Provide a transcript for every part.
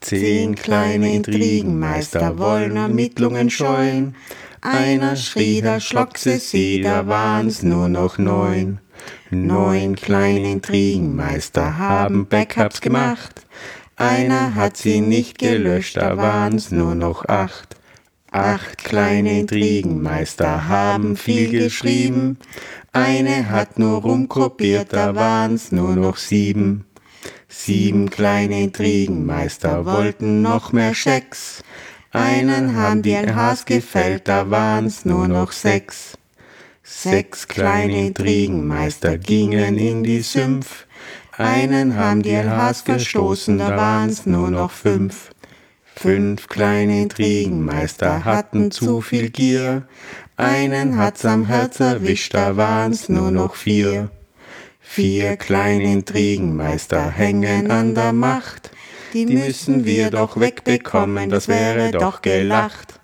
Zehn kleine Intrigenmeister wollen Ermittlungen scheuen. Einer schrie, da schlockse sie, da waren's nur noch neun. Neun kleine Intrigenmeister haben Backups gemacht. Einer hat sie nicht gelöscht, da waren's nur noch acht. Acht kleine Intrigenmeister haben viel geschrieben. Eine hat nur rumkopiert, da waren's nur noch sieben. Sieben kleine Intrigenmeister wollten noch mehr Schecks. Einen haben die LHs gefällt, da waren's nur noch sechs. Sechs kleine Intrigenmeister gingen in die Sümpf. Einen haben die LHs verstoßen, da waren's nur noch fünf. Fünf kleine Intrigenmeister hatten zu viel Gier. Einen hat's am Herz erwischt, da waren's nur noch vier. Vier kleine Intrigenmeister hängen an der Macht. Die müssen wir doch wegbekommen, das wäre doch gelacht.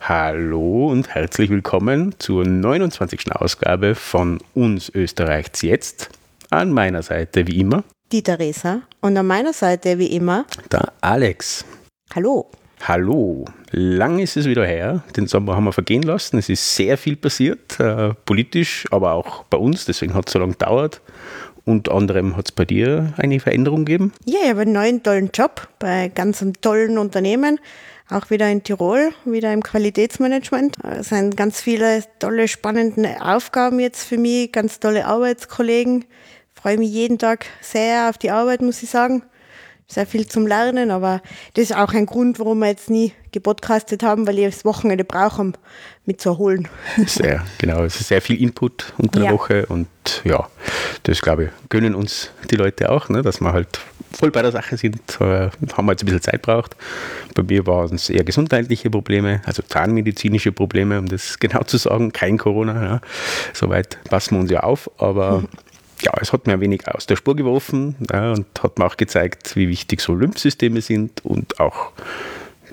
Hallo und herzlich willkommen zur 29. Ausgabe von Uns Österreichs jetzt. An meiner Seite wie immer die Theresa und an meiner Seite wie immer der Alex. Hallo. Hallo. Lang ist es wieder her. Den Sommer haben wir vergehen lassen. Es ist sehr viel passiert, äh, politisch, aber auch bei uns. Deswegen hat es so lange gedauert. Unter anderem hat es bei dir eine Veränderung gegeben? Ja, ich habe einen neuen tollen Job bei ganz einem tollen Unternehmen. Auch wieder in Tirol, wieder im Qualitätsmanagement. Es sind ganz viele tolle, spannende Aufgaben jetzt für mich, ganz tolle Arbeitskollegen. Ich freue mich jeden Tag sehr auf die Arbeit, muss ich sagen sehr viel zum Lernen, aber das ist auch ein Grund, warum wir jetzt nie gepodcastet haben, weil ich das Wochenende brauche, um mit zu erholen. Sehr, genau. Es ist sehr viel Input unter der ja. Woche und ja, das glaube ich, gönnen uns die Leute auch, ne, dass wir halt voll bei der Sache sind, äh, haben wir jetzt ein bisschen Zeit braucht. Bei mir waren es eher gesundheitliche Probleme, also zahnmedizinische Probleme, um das genau zu sagen, kein Corona. Ja. Soweit passen wir uns ja auf, aber ja, es hat mir ein wenig aus der Spur geworfen ja, und hat mir auch gezeigt, wie wichtig so Lymphsysteme sind und auch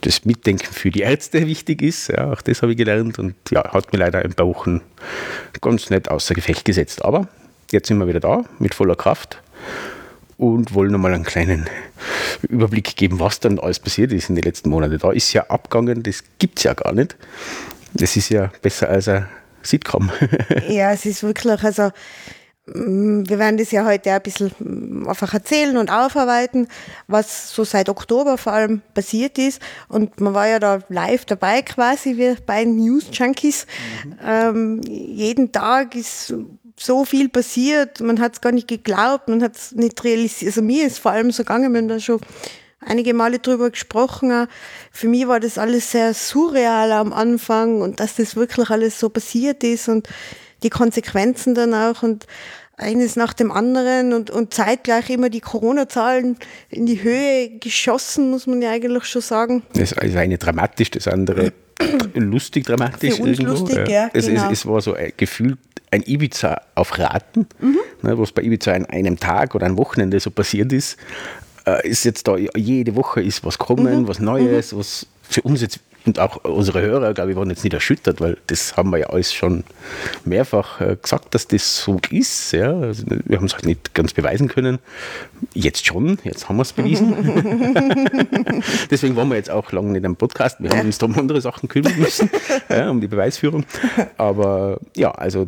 das Mitdenken für die Ärzte wichtig ist. Ja, auch das habe ich gelernt und ja, hat mir leider ein paar Wochen ganz nett außer Gefecht gesetzt. Aber jetzt sind wir wieder da mit voller Kraft und wollen nochmal einen kleinen Überblick geben, was dann alles passiert ist in den letzten Monaten. Da ist ja abgegangen, das gibt es ja gar nicht. Das ist ja besser als ein Sitcom. ja, es ist wirklich, also wir werden das ja heute ein bisschen mm, einfach erzählen und aufarbeiten, was so seit Oktober vor allem passiert ist. Und man war ja da live dabei quasi, wir beiden News Junkies. Mhm. Ähm, jeden Tag ist so viel passiert, man hat es gar nicht geglaubt, man hat es nicht realisiert. Also mir ist vor allem so gegangen, wir haben da schon einige Male drüber gesprochen. Für mich war das alles sehr surreal am Anfang und dass das wirklich alles so passiert ist und die Konsequenzen dann auch und eines nach dem anderen und, und zeitgleich immer die Corona-Zahlen in die Höhe geschossen, muss man ja eigentlich schon sagen. Das ist eine dramatisch, das andere lustig dramatisch. Für uns irgendwo. lustig, ja. es, genau. es, es, war so ein Gefühl, ein Ibiza auf Raten, mhm. ne, was bei Ibiza an einem Tag oder einem Wochenende so passiert ist, äh, ist jetzt da jede Woche ist was kommen, mhm. was Neues, mhm. was für uns jetzt und auch unsere Hörer, glaube ich, waren jetzt nicht erschüttert, weil das haben wir ja alles schon mehrfach äh, gesagt, dass das so ist. Ja. Also wir haben es halt nicht ganz beweisen können. Jetzt schon, jetzt haben wir es bewiesen. Deswegen waren wir jetzt auch lange nicht am Podcast. Wir haben uns da um andere Sachen kümmern müssen, ja, um die Beweisführung. Aber ja, also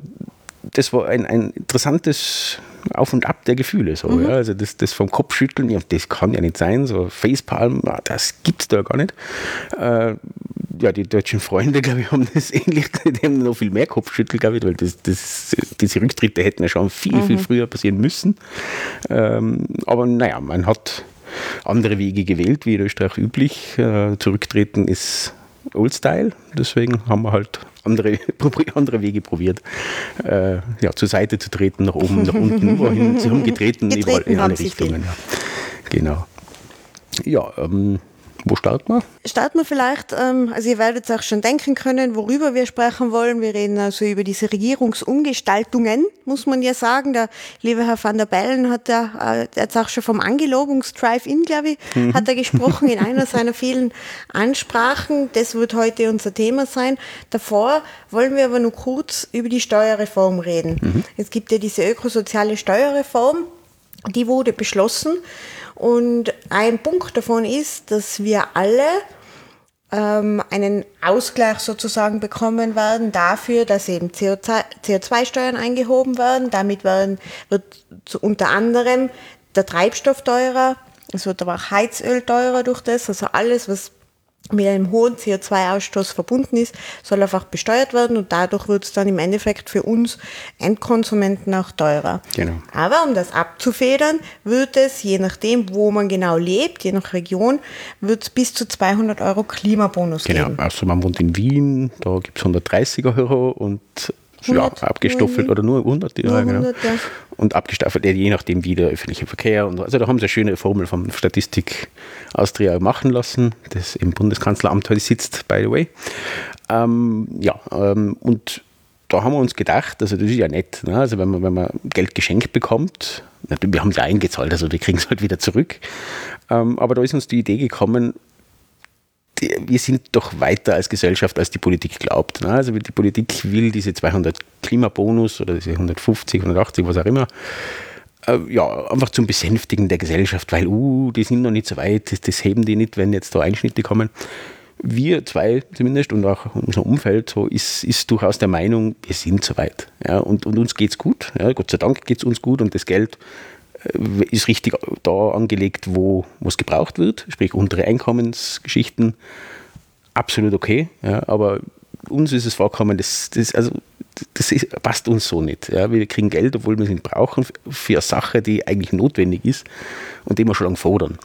das war ein, ein interessantes Auf und Ab der Gefühle. So, mhm. ja. Also das, das vom Kopfschütteln, ja, das kann ja nicht sein, so Facepalm, das gibt es da gar nicht. Äh, ja, die deutschen Freunde, glaube ich, haben das ähnlich, die haben noch viel mehr Kopfschüttel, glaube ich, weil das, das, diese Rücktritte hätten ja schon viel, mhm. viel früher passieren müssen. Ähm, aber naja, man hat andere Wege gewählt, wie in Österreich üblich. Äh, zurücktreten ist Old Style, deswegen haben wir halt andere, andere Wege probiert, äh, ja, zur Seite zu treten, nach oben, nach unten, wohin sie haben getreten, getreten in alle Richtungen. Ja. Genau. Ja, ähm, wo starten wir? Starten wir vielleicht, ähm, also ihr werdet auch schon denken können, worüber wir sprechen wollen. Wir reden also über diese Regierungsumgestaltungen, muss man ja sagen. Der liebe Herr van der Bellen hat ja äh, jetzt auch schon vom Angelobungs-Drive-In, glaube ich, mhm. hat er gesprochen in einer seiner vielen Ansprachen. Das wird heute unser Thema sein. Davor wollen wir aber nur kurz über die Steuerreform reden. Mhm. Es gibt ja diese ökosoziale Steuerreform, die wurde beschlossen Und ein Punkt davon ist, dass wir alle ähm, einen Ausgleich sozusagen bekommen werden dafür, dass eben CO2-Steuern eingehoben werden. Damit werden, wird unter anderem der Treibstoff teurer, es wird aber auch Heizöl teurer durch das. Also alles, was mit einem hohen CO2-Ausstoß verbunden ist, soll einfach besteuert werden und dadurch wird es dann im Endeffekt für uns Endkonsumenten auch teurer. Genau. Aber um das abzufedern, wird es, je nachdem, wo man genau lebt, je nach Region, wird es bis zu 200 Euro Klimabonus genau. geben. Genau, also man wohnt in Wien, da gibt es 130 Euro und 100, ja, abgestoffelt oder nur 100, nur 100 genau. ja. Und abgestaffelt, je nachdem wie der öffentliche Verkehr. Und also da haben sie eine schöne Formel vom Statistik Austria machen lassen, das im Bundeskanzleramt heute sitzt, by the way. Ähm, ja, ähm, und da haben wir uns gedacht, also das ist ja nett, ne? also wenn man, wenn man Geld geschenkt bekommt, wir haben es ja eingezahlt, also wir kriegen es halt wieder zurück. Ähm, aber da ist uns die Idee gekommen, wir sind doch weiter als Gesellschaft, als die Politik glaubt. Ne? Also die Politik will diese 200 Klimabonus oder diese 150, 180, was auch immer, äh, ja, einfach zum Besänftigen der Gesellschaft, weil, uh, die sind noch nicht so weit, das, das heben die nicht, wenn jetzt da Einschnitte kommen. Wir zwei zumindest und auch unser Umfeld so ist, ist durchaus der Meinung, wir sind so weit. Ja, und, und uns geht es gut. Ja, Gott sei Dank geht es uns gut und das Geld ist richtig da angelegt, wo es gebraucht wird, sprich untere Einkommensgeschichten, absolut okay, ja, aber uns ist es vorkommen, das, das, also, das ist, passt uns so nicht. Ja. Wir kriegen Geld, obwohl wir es nicht brauchen, für eine Sache, die eigentlich notwendig ist und die wir schon lange fordern.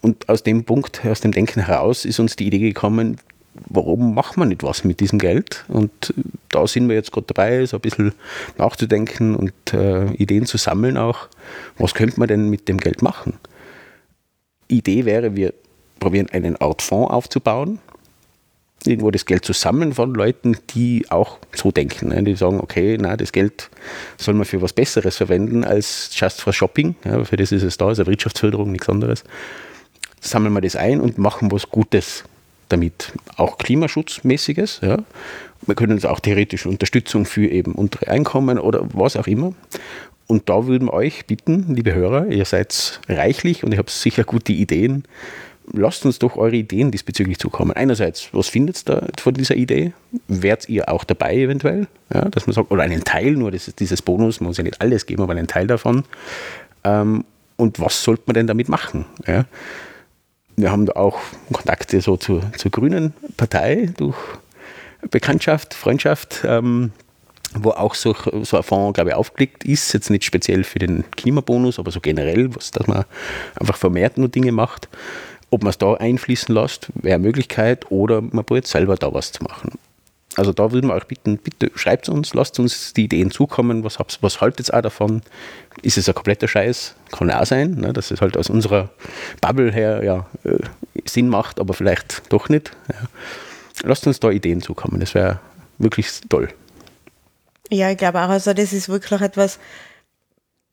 Und aus dem Punkt, aus dem Denken heraus ist uns die Idee gekommen, warum macht man nicht was mit diesem Geld? Und da sind wir jetzt gerade dabei, so ein bisschen nachzudenken und äh, Ideen zu sammeln auch. Was könnte man denn mit dem Geld machen? Idee wäre, wir probieren eine Art Fonds aufzubauen, irgendwo das Geld zu sammeln von Leuten, die auch so denken. Ne? Die sagen, okay, na, das Geld soll man für was Besseres verwenden als just for shopping. Ja, für das ist es da, also Wirtschaftsförderung, nichts anderes. Sammeln wir das ein und machen was Gutes damit auch Klimaschutzmäßiges. Ja. Wir können uns auch theoretische Unterstützung für eben untere Einkommen oder was auch immer. Und da würden wir euch bitten, liebe Hörer, ihr seid reichlich und ihr habt sicher gute Ideen. Lasst uns doch eure Ideen diesbezüglich zukommen. Einerseits, was findet ihr da von dieser Idee? Wärt ihr auch dabei eventuell? Ja, dass man sagt, oder einen Teil, nur das ist dieses Bonus, man muss ja nicht alles geben, aber einen Teil davon. Ähm, und was sollte man denn damit machen? Ja? Wir haben da auch Kontakte so zur, zur Grünen Partei durch Bekanntschaft, Freundschaft, ähm, wo auch so, so ein Fonds, glaube ich, aufgelegt ist. Jetzt nicht speziell für den Klimabonus, aber so generell, was, dass man einfach vermehrt nur Dinge macht. Ob man es da einfließen lässt, wäre eine Möglichkeit, oder man probiert selber da was zu machen. Also da würden wir euch bitten, bitte schreibt uns, lasst uns die Ideen zukommen, was, was haltet ihr auch davon? Ist es ein kompletter Scheiß? Kann auch sein, ne, dass es halt aus unserer Bubble her ja, äh, Sinn macht, aber vielleicht doch nicht. Ja. Lasst uns da Ideen zukommen, das wäre wirklich toll. Ja, ich glaube auch, also das ist wirklich etwas,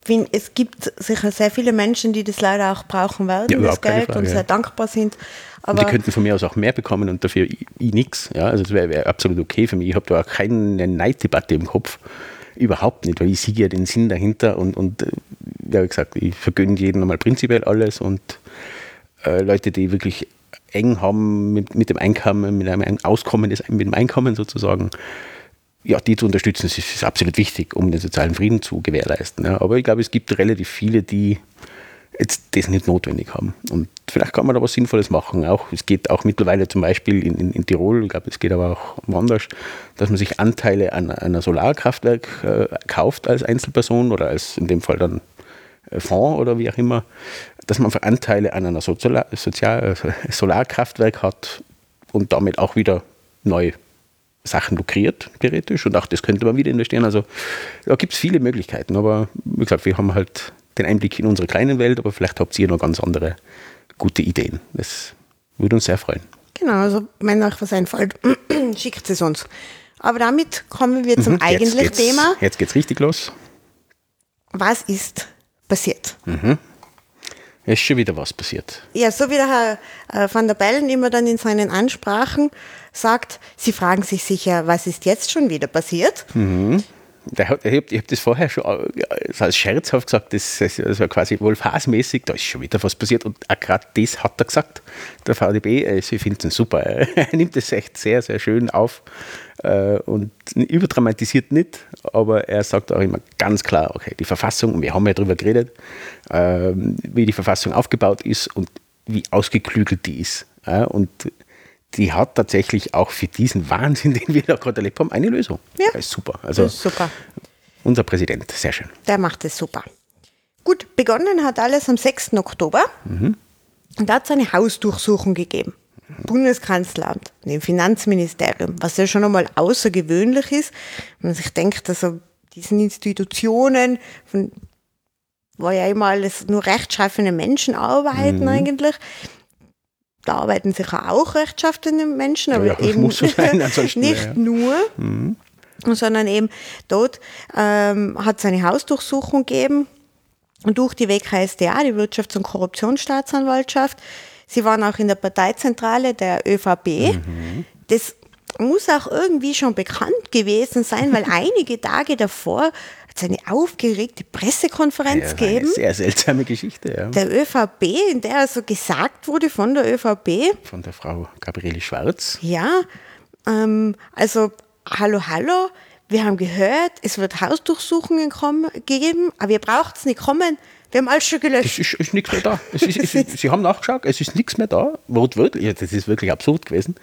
find, es gibt sicher sehr viele Menschen, die das leider auch brauchen werden, ja, das Geld, Frage, und sehr dankbar sind. Aber und die könnten von mir aus auch mehr bekommen und dafür ich, ich nichts. Ja? Also das wäre wär absolut okay für mich. Ich habe da auch keine Neiddebatte im Kopf. Überhaupt nicht, weil ich sehe ja den Sinn dahinter und, und äh, wie gesagt, ich vergönne jedem einmal prinzipiell alles und äh, Leute, die wirklich eng haben mit, mit dem Einkommen, mit einem Auskommen, mit dem Einkommen sozusagen, ja, die zu unterstützen, ist, ist absolut wichtig, um den sozialen Frieden zu gewährleisten. Ja. Aber ich glaube, es gibt relativ viele, die jetzt das nicht notwendig haben. Und vielleicht kann man da was Sinnvolles machen. Auch, es geht auch mittlerweile zum Beispiel in, in, in Tirol, ich glaube, es geht aber auch woanders, dass man sich Anteile an einer Solarkraftwerk äh, kauft als Einzelperson oder als in dem Fall dann äh, Fonds oder wie auch immer, dass man Anteile an einer Sozial Sozial Solarkraftwerk hat und damit auch wieder neu Sachen lukriert, theoretisch. Und auch das könnte man wieder investieren. Also da gibt es viele Möglichkeiten. Aber wie gesagt, wir haben halt den Einblick in unsere kleine Welt, aber vielleicht habt ihr noch ganz andere gute Ideen. Das würde uns sehr freuen. Genau, also wenn euch was einfällt, schickt es uns. Aber damit kommen wir zum mhm, eigentlichen Thema. Jetzt geht's richtig los. Was ist passiert? Mhm. Es ist schon wieder was passiert. Ja, so wie der Herr äh, van der Bellen immer dann in seinen Ansprachen sagt, Sie fragen sich sicher, was ist jetzt schon wieder passiert? Mhm. Der hat, ich habe hab das vorher schon äh, als scherzhaft gesagt, das, das war quasi wohl phasenmäßig, da ist schon wieder was passiert und auch gerade das hat er gesagt, der VDB, also ich finde es super, er nimmt das echt sehr, sehr schön auf äh, und überdramatisiert nicht, aber er sagt auch immer ganz klar, okay, die Verfassung, wir haben ja darüber geredet, ähm, wie die Verfassung aufgebaut ist und wie ausgeklügelt die ist. Und die hat tatsächlich auch für diesen Wahnsinn, den wir da gerade erlebt haben, eine Lösung. Ja. Das ist super. Also Das ist super. unser Präsident, sehr schön. Der macht es super. Gut, begonnen hat alles am 6. Oktober. Und da hat es eine Hausdurchsuchung gegeben. Bundeskanzleramt, dem Finanzministerium, was ja schon einmal außergewöhnlich ist. Wenn man sich denkt, also diesen Institutionen, von, wo ja immer alles nur rechtschaffene Menschen arbeiten eigentlich, da arbeiten sicher auch rechtschaffene Menschen, aber Ja, eben so sein, nicht ja. nur sondern eben dort ähm, hat es eine Hausdurchsuchung gegeben und durch die WKSDA, die Wirtschafts- und Korruptionsstaatsanwaltschaft. Sie waren auch in der Parteizentrale der ÖVP. Das muss auch irgendwie schon bekannt gewesen sein, weil einige Tage davor hat es eine aufgeregte Pressekonferenz Ja, gegeben eine sehr seltsame Geschichte ja. der ÖVP, in der also gesagt wurde von der ÖVP, von der Frau Gabriele Schwarz. ja, ähm, also hallo, hallo, wir haben gehört, es wird Hausdurchsuchungen kommen, geben, aber ihr braucht es nicht kommen, wir haben alles schon Es gelöscht. ist, ist nichts mehr da. Es ist, es ist, Sie haben nachgeschaut, es ist nichts mehr da. Wortwörtlich, ja, das ist wirklich absurd gewesen.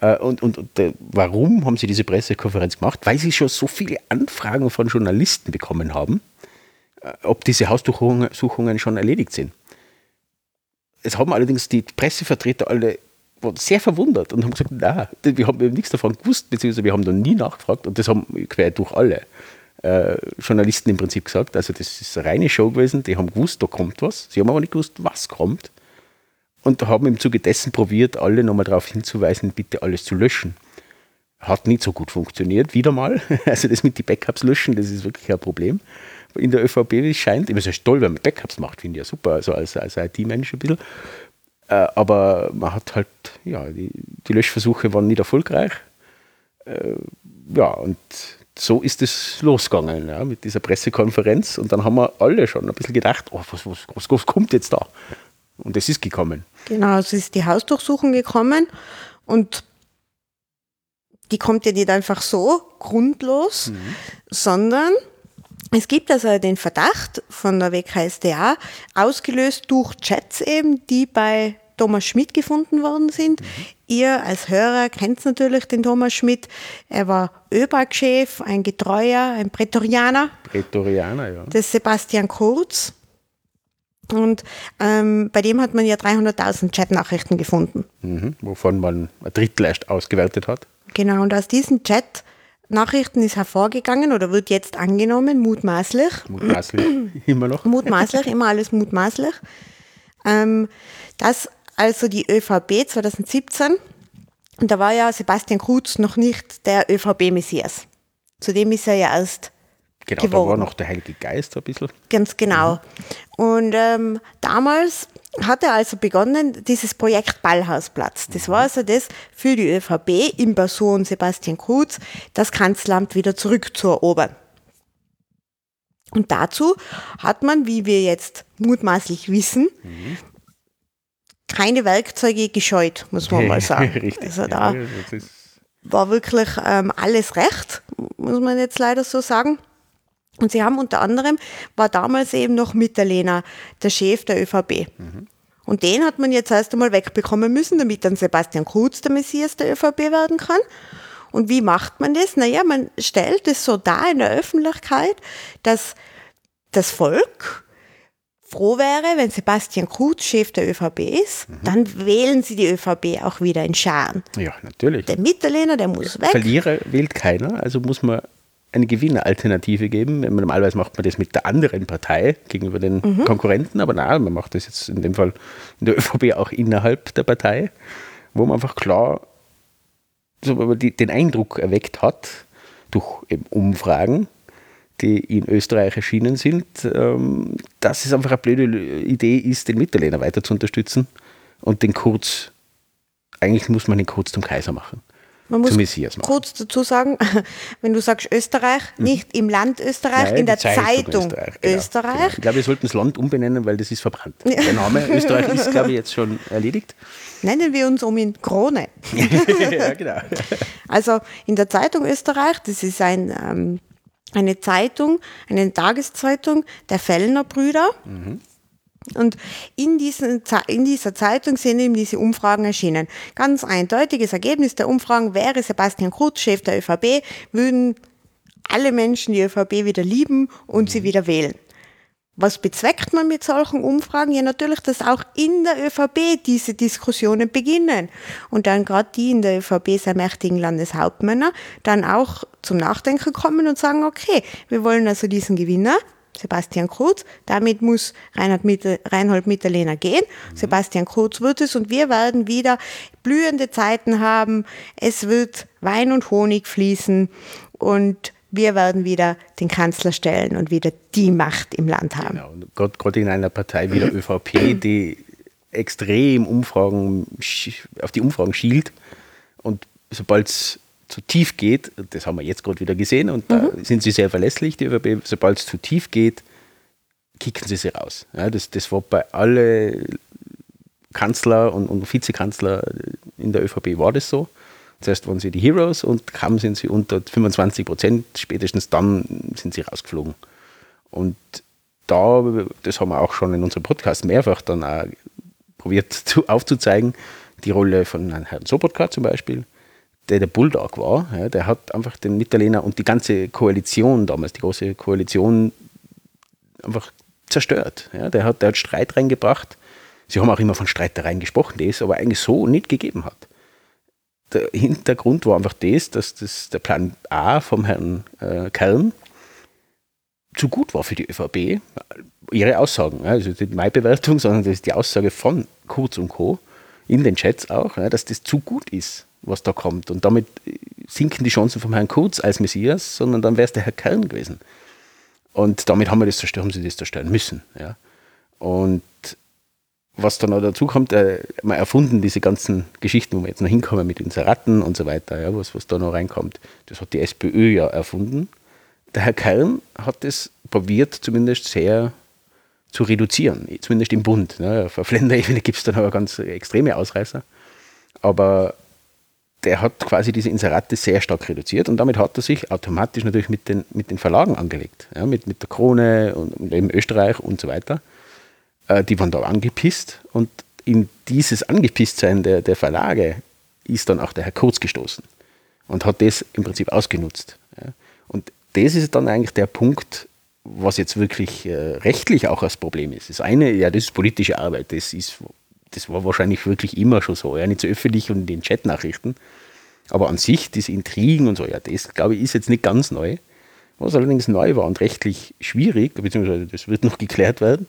Äh, Und, und, und äh, warum haben Sie diese Pressekonferenz gemacht? Weil Sie schon so viele Anfragen von Journalisten bekommen haben, äh, ob diese Hausdurchsuchungen schon erledigt sind. Es haben allerdings die Pressevertreter alle sehr verwundert und haben gesagt, na, wir haben nichts davon gewusst, beziehungsweise wir haben da nie nachgefragt und das haben quer durch alle äh, Journalisten im Prinzip gesagt. Also das ist eine reine Show gewesen, die haben gewusst, da kommt was. Sie haben aber nicht gewusst, was kommt. Und haben im Zuge dessen probiert, alle nochmal darauf hinzuweisen, bitte alles zu löschen. Hat nicht so gut funktioniert, wieder mal. Also das mit den Backups löschen, das ist wirklich ein Problem. In der ÖVP, wie es scheint, immer sehr toll, wenn man Backups macht, finde ich ja super, also als, als IT-Mensch ein bisschen. Äh, aber man hat halt, ja, die, die Löschversuche waren nicht erfolgreich. Äh, ja, und so ist es losgegangen ja, mit dieser Pressekonferenz. Und dann haben wir alle schon ein bisschen gedacht, oh, was, was, was, was kommt jetzt da? Und es ist gekommen. Genau, es ist die Hausdurchsuchung gekommen und die kommt ja nicht einfach so grundlos, sondern es gibt also den Verdacht von der WKSDA, ausgelöst durch Chats eben, die bei Thomas Schmidt gefunden worden sind. Ihr als Hörer kennt natürlich den Thomas Schmidt. Er war ÖBAG-Chef, ein Getreuer, ein Prätorianer Prätorianer, ja. des Sebastian Kurz. Und ähm, bei dem hat man ja 300.000 Chatnachrichten gefunden. Mhm, wovon man ein Drittel erst ausgewertet hat. Genau, und aus diesen Chat-Nachrichten ist hervorgegangen oder wird jetzt angenommen, mutmaßlich, Mutmaßlich immer noch. mutmaßlich, immer alles mutmaßlich, ähm, dass also die ÖVP 2017, und da war ja Sebastian Kurz noch nicht der ÖVP-Messias. Zudem ist er ja erst Genau, da geworden. war noch der Heilige Geist ein bisschen. Ganz genau. Und ähm, damals hat er also begonnen, dieses Projekt Ballhausplatz. Das war also das für die ÖVP in Person Sebastian Kurz, das Kanzleramt wieder zurückzuerobern. Und dazu hat man, wie wir jetzt mutmaßlich wissen, keine Werkzeuge gescheut, muss man mal sagen. Richtig. Also da war wirklich ähm, alles recht, muss man jetzt leider so sagen. Und sie haben unter anderem, war damals eben noch Mitterlehner, der Chef der ÖVP. Und den hat man jetzt erst einmal wegbekommen müssen, damit dann Sebastian Kurz der Messias der ÖVP werden kann. Und wie macht man das? Naja, man stellt es so dar in der Öffentlichkeit, dass das Volk froh wäre, wenn Sebastian Kurz Chef der ÖVP ist, dann wählen sie die ÖVP auch wieder in Scharen. ja, natürlich. Der Mitterlehner, der muss weg. Verlierer wählt keiner, also muss man eine Gewinneralternative geben. Normalerweise macht man das mit der anderen Partei gegenüber den Mhm. Konkurrenten, aber nein, man macht das jetzt in dem Fall in der ÖVP auch innerhalb der Partei, wo man einfach klar so, die, den Eindruck erweckt hat, durch Umfragen, die in Österreich erschienen sind, ähm, dass es einfach eine blöde Idee ist, den Mitterlehner weiter zu unterstützen und den Kurz, eigentlich muss man den Kurz zum Kaiser machen. Man muss kurz dazu sagen, wenn du sagst Österreich, nicht im Land Österreich, Nein, in der Zeitung Zeitung Österreich. genau, Österreich. Genau. Ich glaube, wir sollten das Land umbenennen, weil das ist verbrannt. Der Name Österreich ist, glaube ich, jetzt schon erledigt. Nennen wir uns um in Krone. ja, genau. Also in der Zeitung Österreich, das ist ein, ähm, eine Zeitung, eine Tageszeitung der Fellner Brüder. Und in, diesen, in dieser Zeitung sind eben diese Umfragen erschienen. Ganz eindeutiges Ergebnis der Umfragen wäre, Sebastian Kurz, Chef der ÖVP, würden alle Menschen die ÖVP wieder lieben und sie wieder wählen. Was bezweckt man mit solchen Umfragen? Ja, natürlich, dass auch in der ÖVP diese Diskussionen beginnen. Und dann gerade die in der ÖVP sehr mächtigen Landeshauptmänner dann auch zum Nachdenken kommen und sagen, okay, wir wollen also diesen Gewinner, Sebastian Kurz, damit muss Reinhold Mitterlehner gehen. Sebastian Kurz wird es und wir werden wieder blühende Zeiten haben. Es wird Wein und Honig fließen und wir werden wieder den Kanzler stellen und wieder die Macht im Land haben. Genau. Gerade gerade in einer Partei wie der ÖVP, die extrem Umfragen, auf die Umfragen schielt und sobald es zu tief geht, das haben wir jetzt gerade wieder gesehen und da sind sie sehr verlässlich, die ÖVP, sobald es zu tief geht, kicken sie sie raus. Ja, das, das war bei alle Kanzler und, und Vizekanzler in der ÖVP war das so. Zuerst waren sie die Heroes und kaum sind sie unter 25 Prozent, spätestens dann sind sie rausgeflogen. Und da, das haben wir auch schon in unserem Podcast mehrfach dann auch probiert zu, aufzuzeigen, die Rolle von Herrn Sobotka zum Beispiel, der der Bulldog war, ja, der hat einfach den Mitterlehner und die ganze Koalition damals, die große Koalition, einfach zerstört. Ja, der, hat, der hat Streit reingebracht. Sie haben auch immer von Streitereien gesprochen, die es aber eigentlich so nicht gegeben hat. Der Hintergrund war einfach das, dass das der Plan A vom Herrn äh, Kern zu gut war für die ÖVP. Ihre Aussagen, also nicht meine Bewertung, sondern das ist die Aussage von Kurz und Co. in den Chats auch, dass das zu gut ist, was da kommt. Und damit sinken die Chancen vom Herrn Kurz als Messias, sondern dann wäre es der Herr Kern gewesen. Und damit haben wir das haben sie das zerstören müssen. Ja. Und was dann noch dazu kommt, äh, mal erfunden, diese ganzen Geschichten, wo wir jetzt noch hinkommen mit Inseraten und so weiter, ja, was, was da noch reinkommt, das hat die SPÖ ja erfunden. Der Herr Kern hat es probiert, zumindest sehr zu reduzieren, zumindest im Bund. Ne. Auf Länderebene gibt es dann aber ganz extreme Ausreißer. Aber der hat quasi diese Inserate sehr stark reduziert und damit hat er sich automatisch natürlich mit den, mit den Verlagen angelegt. Ja, mit, mit der Krone und, eben Österreich und so weiter. Äh, die waren da angepisst und in dieses Angepisstsein der, der Verlage ist dann auch der Herr Kurz gestoßen und hat das im Prinzip ausgenutzt. Ja. Und das ist dann eigentlich der Punkt, was jetzt wirklich äh, rechtlich auch als Problem ist. Das eine, ja, das ist politische Arbeit, das ist das war wahrscheinlich wirklich immer schon so, ja, nicht so öffentlich und in den Chatnachrichten. Aber an sich, diese Intrigen und so, ja, das glaube ich ist jetzt nicht ganz neu. Was allerdings neu war und rechtlich schwierig, beziehungsweise das wird noch geklärt werden,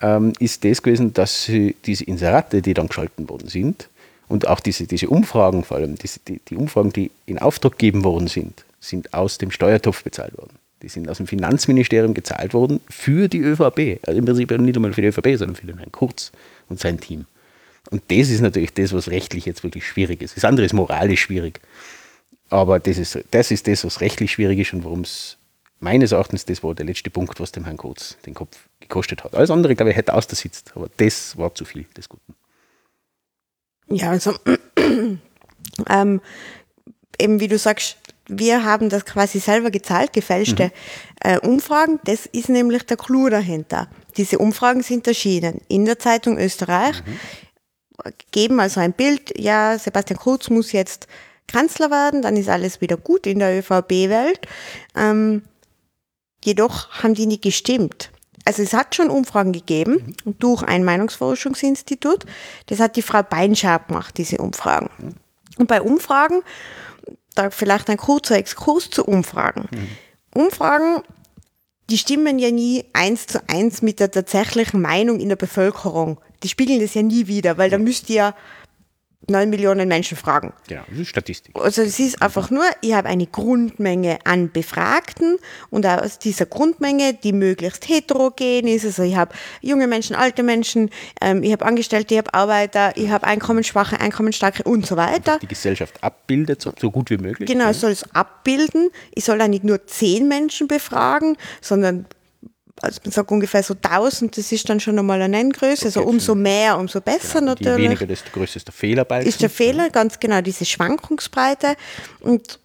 ähm, ist das gewesen, dass sie diese Inserate, die dann geschalten worden sind, und auch diese, diese Umfragen, vor allem diese, die, die Umfragen, die in Auftrag gegeben worden sind, sind aus dem Steuertopf bezahlt worden. Die sind aus dem Finanzministerium gezahlt worden für die ÖVP. Also im Prinzip nicht einmal für die ÖVP, sondern für den Herrn Kurz und sein Team. Und das ist natürlich das, was rechtlich jetzt wirklich schwierig ist. Das andere ist moralisch schwierig. Aber das ist das, ist das was rechtlich schwierig ist und warum es meines Erachtens, das war der letzte Punkt, was dem Herrn Kurz den Kopf gekostet hat. Alles andere, glaube ich, hätte ausgesitzt. Aber das war zu viel des Guten. Ja, also ähm, eben wie du sagst, wir haben das quasi selber gezahlt, gefälschte äh, Umfragen. Das ist nämlich der Clou dahinter. Diese Umfragen sind erschienen in der Zeitung Österreich, geben also ein Bild, ja, Sebastian Kurz muss jetzt Kanzler werden, dann ist alles wieder gut in der ÖVP-Welt. Ähm, jedoch haben die nicht gestimmt. Also es hat schon Umfragen gegeben durch ein Meinungsforschungsinstitut. Das hat die Frau Beinscharp gemacht, diese Umfragen. Und bei Umfragen, da vielleicht ein kurzer Exkurs zu Umfragen. Umfragen, die stimmen ja nie eins zu eins mit der tatsächlichen Meinung in der Bevölkerung. Die spiegeln das ja nie wieder, weil da müsste ja 9 Millionen Menschen fragen. Genau, das ist Statistik. Also es ist einfach nur, ich habe eine Grundmenge an Befragten und aus dieser Grundmenge, die möglichst heterogen ist, also ich habe junge Menschen, alte Menschen, ähm, ich habe Angestellte, ich habe Arbeiter, ich habe Einkommensschwache, Einkommensstarke und so weiter. Die Gesellschaft abbildet, so, so gut wie möglich. Genau, ich soll es abbilden. Ich soll da nicht nur 10 Menschen befragen, sondern also man sagt ungefähr so 1000, das ist dann schon einmal eine Nenngröße. Also umso mehr, umso besser genau, natürlich. Je weniger, desto größer ist der Fehlerbalken. Ist der Fehler, ganz genau, diese Schwankungsbreite. Und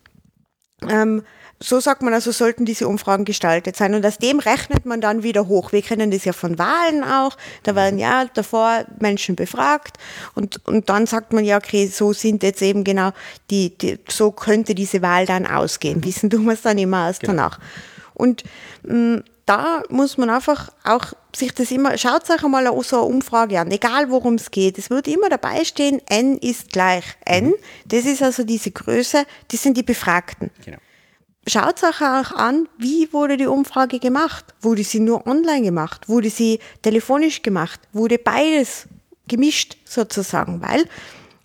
ähm, so sagt man also, sollten diese Umfragen gestaltet sein. Und aus dem rechnet man dann wieder hoch. Wir kennen das ja von Wahlen auch. Da werden ja davor Menschen befragt und, und dann sagt man ja, okay, so sind jetzt eben genau die, die so könnte diese Wahl dann ausgehen. Wissen tun wir es dann immer erst genau. danach. Und mh, da muss man einfach auch sich das immer, schaut euch einmal so eine Umfrage an, egal worum es geht. Es wird immer dabei stehen, n ist gleich n. Das ist also diese Größe, das sind die Befragten. Genau. Schaut euch auch an, wie wurde die Umfrage gemacht? Wurde sie nur online gemacht? Wurde sie telefonisch gemacht? Wurde beides gemischt sozusagen? Weil,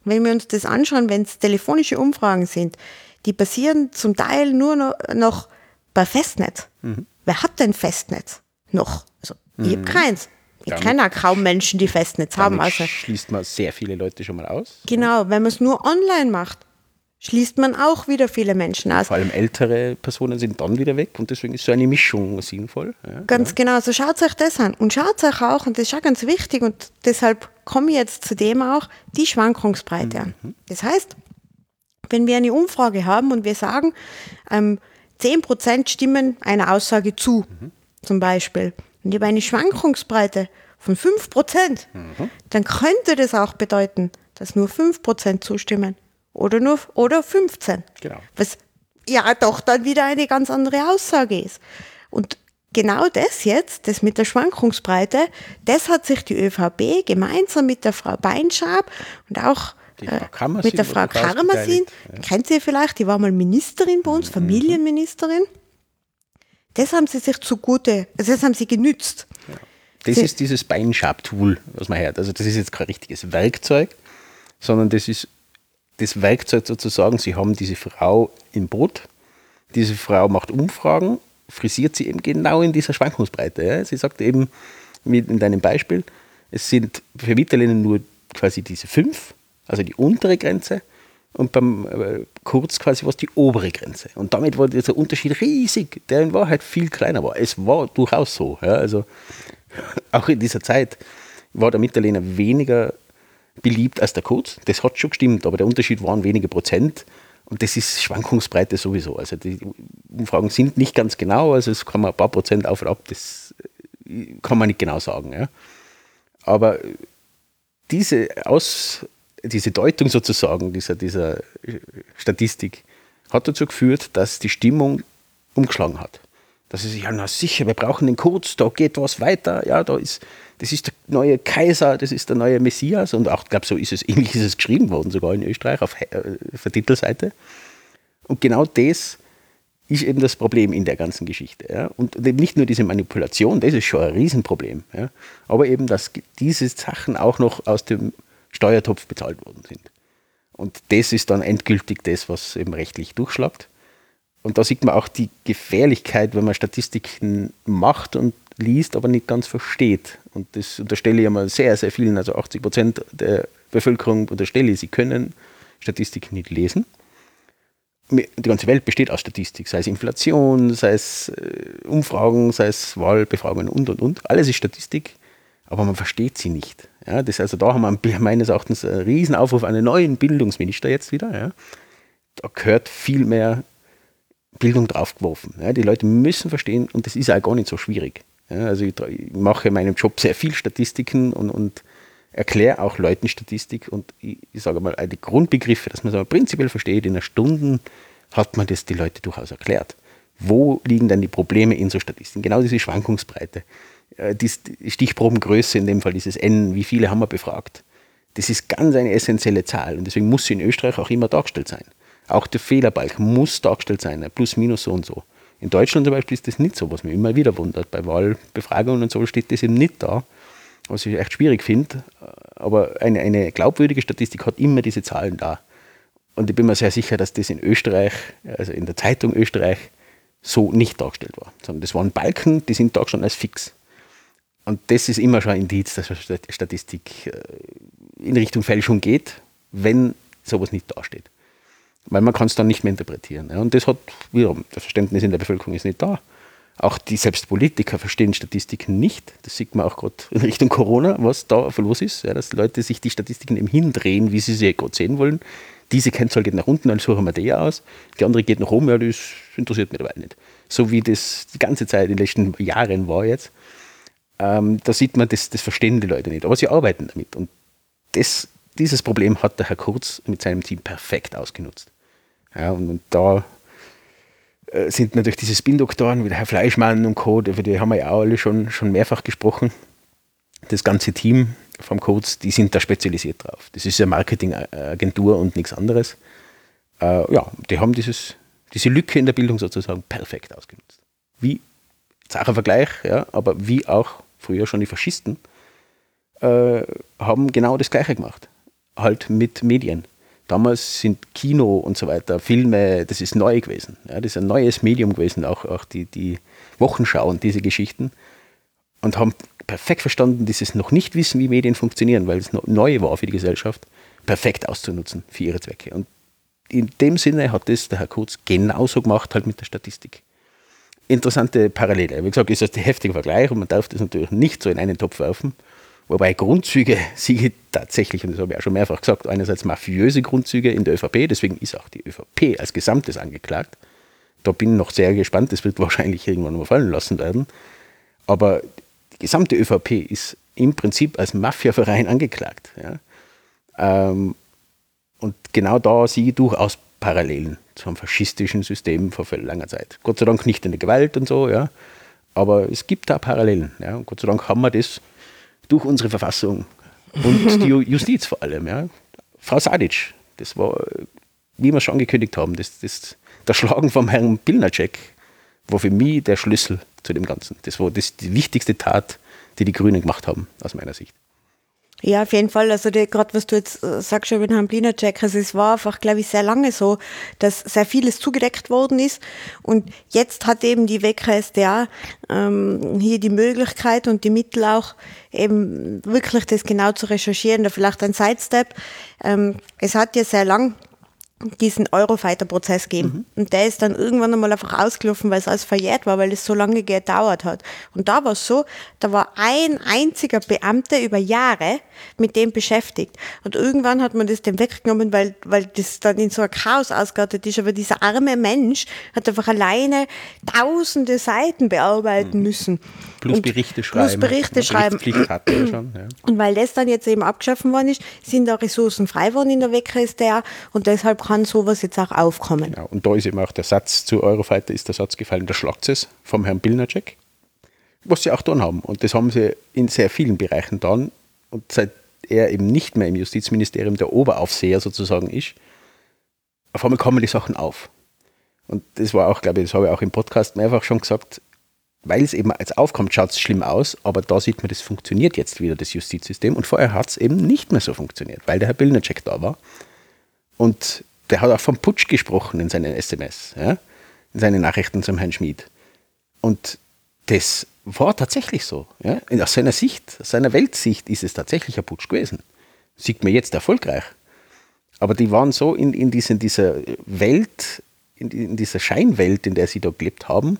wenn wir uns das anschauen, wenn es telefonische Umfragen sind, die passieren zum Teil nur noch, noch bei Festnetz. Mhm. Wer hat denn Festnetz noch? Also, ich mhm. habe keins. Ich kenne auch kaum Menschen, die Festnetz haben. Also schließt man sehr viele Leute schon mal aus. Genau, wenn man es nur online macht, schließt man auch wieder viele Menschen aus. Vor allem ältere Personen sind dann wieder weg und deswegen ist so eine Mischung sinnvoll. Ja, ganz ja. genau, so schaut euch das an. Und schaut euch auch, und das ist auch ganz wichtig, und deshalb komme ich jetzt zu dem auch, die Schwankungsbreite mhm. an. Das heißt, wenn wir eine Umfrage haben und wir sagen, ähm, 10% stimmen einer Aussage zu, mhm. zum Beispiel. Und ich habe eine Schwankungsbreite von 5%, mhm. dann könnte das auch bedeuten, dass nur 5% zustimmen. Oder nur oder 15. Genau. Was ja doch dann wieder eine ganz andere Aussage ist. Und genau das jetzt, das mit der Schwankungsbreite, das hat sich die ÖVP gemeinsam mit der Frau Beinschab und auch äh, mit der Frau Karmasin, ja. kennt sie vielleicht, die war mal Ministerin bei uns, mhm. Familienministerin. Das haben sie sich zugute, also das haben sie genützt. Ja. Das sie, ist dieses Beinschab-Tool, was man hört. Also das ist jetzt kein richtiges Werkzeug, sondern das ist das Werkzeug sozusagen, sie haben diese Frau im Boot, diese Frau macht Umfragen, frisiert sie eben genau in dieser Schwankungsbreite. Ja. Sie sagt eben, wie in deinem Beispiel, es sind für Mitterlehnen nur quasi diese fünf also die untere Grenze, und beim äh, Kurz quasi was die obere Grenze. Und damit war dieser Unterschied riesig, der in Wahrheit viel kleiner war. Es war durchaus so. Ja, also auch in dieser Zeit war der Mitterlehner weniger beliebt als der Kurz. Das hat schon gestimmt, aber der Unterschied waren wenige Prozent. Und das ist Schwankungsbreite sowieso. Also die Umfragen sind nicht ganz genau, also es kann man ein paar Prozent auf und ab, das äh, kann man nicht genau sagen. Ja. Aber diese Aus, diese Deutung sozusagen dieser, dieser Statistik hat dazu geführt, dass die Stimmung umgeschlagen hat. Dass sie sich, ja, na sicher, wir brauchen den Kurz, da geht was weiter, ja, da ist, das ist der neue Kaiser, das ist der neue Messias und auch, glaube, so ist es, ähnlich ist es geschrieben worden, sogar in Österreich auf, äh, auf der Titelseite. Und genau das ist eben das Problem in der ganzen Geschichte. Ja. Und nicht nur diese Manipulation, das ist schon ein Riesenproblem, ja. aber eben, dass diese Sachen auch noch aus dem Steuertopf bezahlt worden sind. Und das ist dann endgültig das, was eben rechtlich durchschlagt. Und da sieht man auch die Gefährlichkeit, wenn man Statistiken macht und liest, aber nicht ganz versteht. Und das unterstelle ich einmal sehr, sehr vielen, also 80 Prozent der Bevölkerung unterstelle ich, sie können Statistiken nicht lesen. Die ganze Welt besteht aus Statistik, sei es Inflation, sei es äh, Umfragen, sei es Wahlbefragungen und, und, und. Alles ist Statistik, aber man versteht sie nicht. Ja, das, also da haben wir meines Erachtens einen Riesenaufruf an einen neuen Bildungsminister jetzt wieder. Ja. Da gehört viel mehr Bildung draufgeworfen. Ja. Die Leute müssen verstehen und das ist auch gar nicht so schwierig. Ja, also ich, ich, mache in meinem Job sehr viel Statistiken und, und erkläre auch Leuten Statistik und ich, ich sage mal, die Grundbegriffe, dass man es prinzipiell versteht, in einer Stunde hat man das die Leute durchaus erklärt. Wo liegen denn die Probleme in so Statistiken? Genau diese Schwankungsbreite. Äh, die Stichprobengröße, in dem Fall dieses N, wie viele haben wir befragt? Das ist ganz eine essentielle Zahl und deswegen muss sie in Österreich auch immer dargestellt sein. Auch der Fehlerbalk muss dargestellt sein, plus minus so und so. In Deutschland zum Beispiel ist das nicht so, was mich immer wieder wundert. Bei Wahlbefragungen und so steht das eben nicht da, was ich echt schwierig finde. aber eine, eine glaubwürdige Statistik hat immer diese Zahlen da. Und ich bin mir sehr sicher, dass das in Österreich, also in der Zeitung Österreich, so nicht dargestellt war. Sondern das waren Balken, die sind da schon als fix. Und das ist immer schon ein Indiz, dass Statistik äh, in Richtung Fälschung geht, wenn sowas nicht dasteht. Weil man kann es dann nicht mehr interpretieren. Und das hat wiederum, das Verständnis in der Bevölkerung ist nicht da. Auch die selbst Politiker verstehen Statistiken nicht. Das sieht man auch gerade in Richtung Corona, was da los ist. Ja, dass Leute sich die Statistiken eben hindrehen, wie sie sie gerade sehen wollen. Diese Kennzahl geht nach unten, dann suchen wir die aus. Die andere geht nach oben, ja, das interessiert mich dabei nicht. So wie das die ganze Zeit in den letzten Jahren war jetzt. Ähm, da sieht man, das, das verstehen die Leute nicht. Aber sie arbeiten damit. Und das, dieses Problem hat der Herr Kurz mit seinem Team perfekt ausgenutzt. Ja, und, und da äh, sind natürlich diese Spin-Doktoren wie der Herr Fleischmann und Co., über die haben wir ja auch alle schon, schon mehrfach gesprochen. Das ganze Team vom Codes, die sind da spezialisiert drauf. Das ist eine Marketingagentur und nichts anderes. Äh, ja, die haben dieses, diese Lücke in der Bildung sozusagen perfekt ausgenutzt. Wie, ein Vergleich, ja, aber wie auch früher schon die Faschisten, äh, haben genau das Gleiche gemacht. Halt mit Medien. Damals sind Kino und so weiter, Filme, das ist neu gewesen. Ja, das ist ein neues Medium gewesen, auch, auch die, die Wochenschau und diese Geschichten. Und haben perfekt verstanden, dieses noch nicht wissen, wie Medien funktionieren, weil es neu war für die Gesellschaft, perfekt auszunutzen für ihre Zwecke. Und in dem Sinne hat das der Herr Kurz genauso gemacht, halt mit der Statistik. Interessante Parallele. Wie gesagt, ist das der heftige Vergleich und man darf das natürlich nicht so in einen Topf werfen. Wobei Grundzüge sie tatsächlich, und das habe ich auch schon mehrfach gesagt, einerseits mafiöse Grundzüge in der ÖVP, deswegen ist auch die ÖVP als Gesamtes angeklagt. Da bin ich noch sehr gespannt, das wird wahrscheinlich irgendwann mal fallen lassen werden. Aber die gesamte ÖVP ist im Prinzip als Mafiaverein angeklagt. Ja. Ähm, und genau da sehe ich durchaus Parallelen zum faschistischen System vor viel langer Zeit. Gott sei Dank nicht in der Gewalt und so, ja. Aber es gibt da Parallelen. Ja. Und Gott sei Dank haben wir das durch unsere Verfassung und die Justiz vor allem. Ja. Frau Sadic, das war, wie wir schon angekündigt haben, das, das, das Schlagen vom Herrn Pilnacek war für mich der Schlüssel zu dem Ganzen. Das war das, die wichtigste Tat, die die Grünen gemacht haben, aus meiner Sicht. Ja, auf jeden Fall. Also gerade was du jetzt äh, sagst über den Herrn Blinacek, also es war einfach, glaube ich, sehr lange so, dass sehr vieles zugedeckt worden ist. Und jetzt hat eben die WKSDA ähm, hier die Möglichkeit und die Mittel auch, eben wirklich das genau zu recherchieren. Da vielleicht ein Sidestep. Ähm, es hat ja sehr lang diesen Eurofighter-Prozess geben. Mhm. Und der ist dann irgendwann einmal einfach ausgelaufen, weil es alles verjährt war, weil es so lange gedauert hat. Und da war es so, da war ein einziger Beamter über Jahre mit dem beschäftigt. Und irgendwann hat man das dem weggenommen, weil, weil das dann in so ein Chaos ausgeartet ist. Aber dieser arme Mensch hat einfach alleine tausende Seiten bearbeiten mhm. müssen. Plus Berichte schreiben. Plus Berichte schreiben. Schon, ja. Und weil das dann jetzt eben abgeschaffen worden ist, sind da Ressourcen frei worden in der WKSDR und deshalb kann sowas jetzt auch aufkommen. Genau. Und da ist eben auch der Satz zu Eurofighter, ist der Satz gefallen, der schlagt es vom Herrn Bilnacek, was sie auch getan haben. Und das haben sie in sehr vielen Bereichen getan. Und seit er eben nicht mehr im Justizministerium der Oberaufseher sozusagen ist, auf einmal kommen die Sachen auf. Und das war auch, glaube ich, das habe ich auch im Podcast mehrfach schon gesagt, weil es eben als aufkommt, schaut es schlimm aus, aber da sieht man, das funktioniert jetzt wieder, das Justizsystem. Und vorher hat es eben nicht mehr so funktioniert, weil der Herr Bilnacek da war. Und der hat auch vom Putsch gesprochen in seinen SMS, ja? in seinen Nachrichten zum Herrn Schmid. Und das war tatsächlich so. Ja? Aus seiner Sicht, aus seiner Weltsicht ist es tatsächlich ein Putsch gewesen. Sieht man jetzt erfolgreich. Aber die waren so in, in diesen, dieser Welt, in, in dieser Scheinwelt, in der sie da gelebt haben,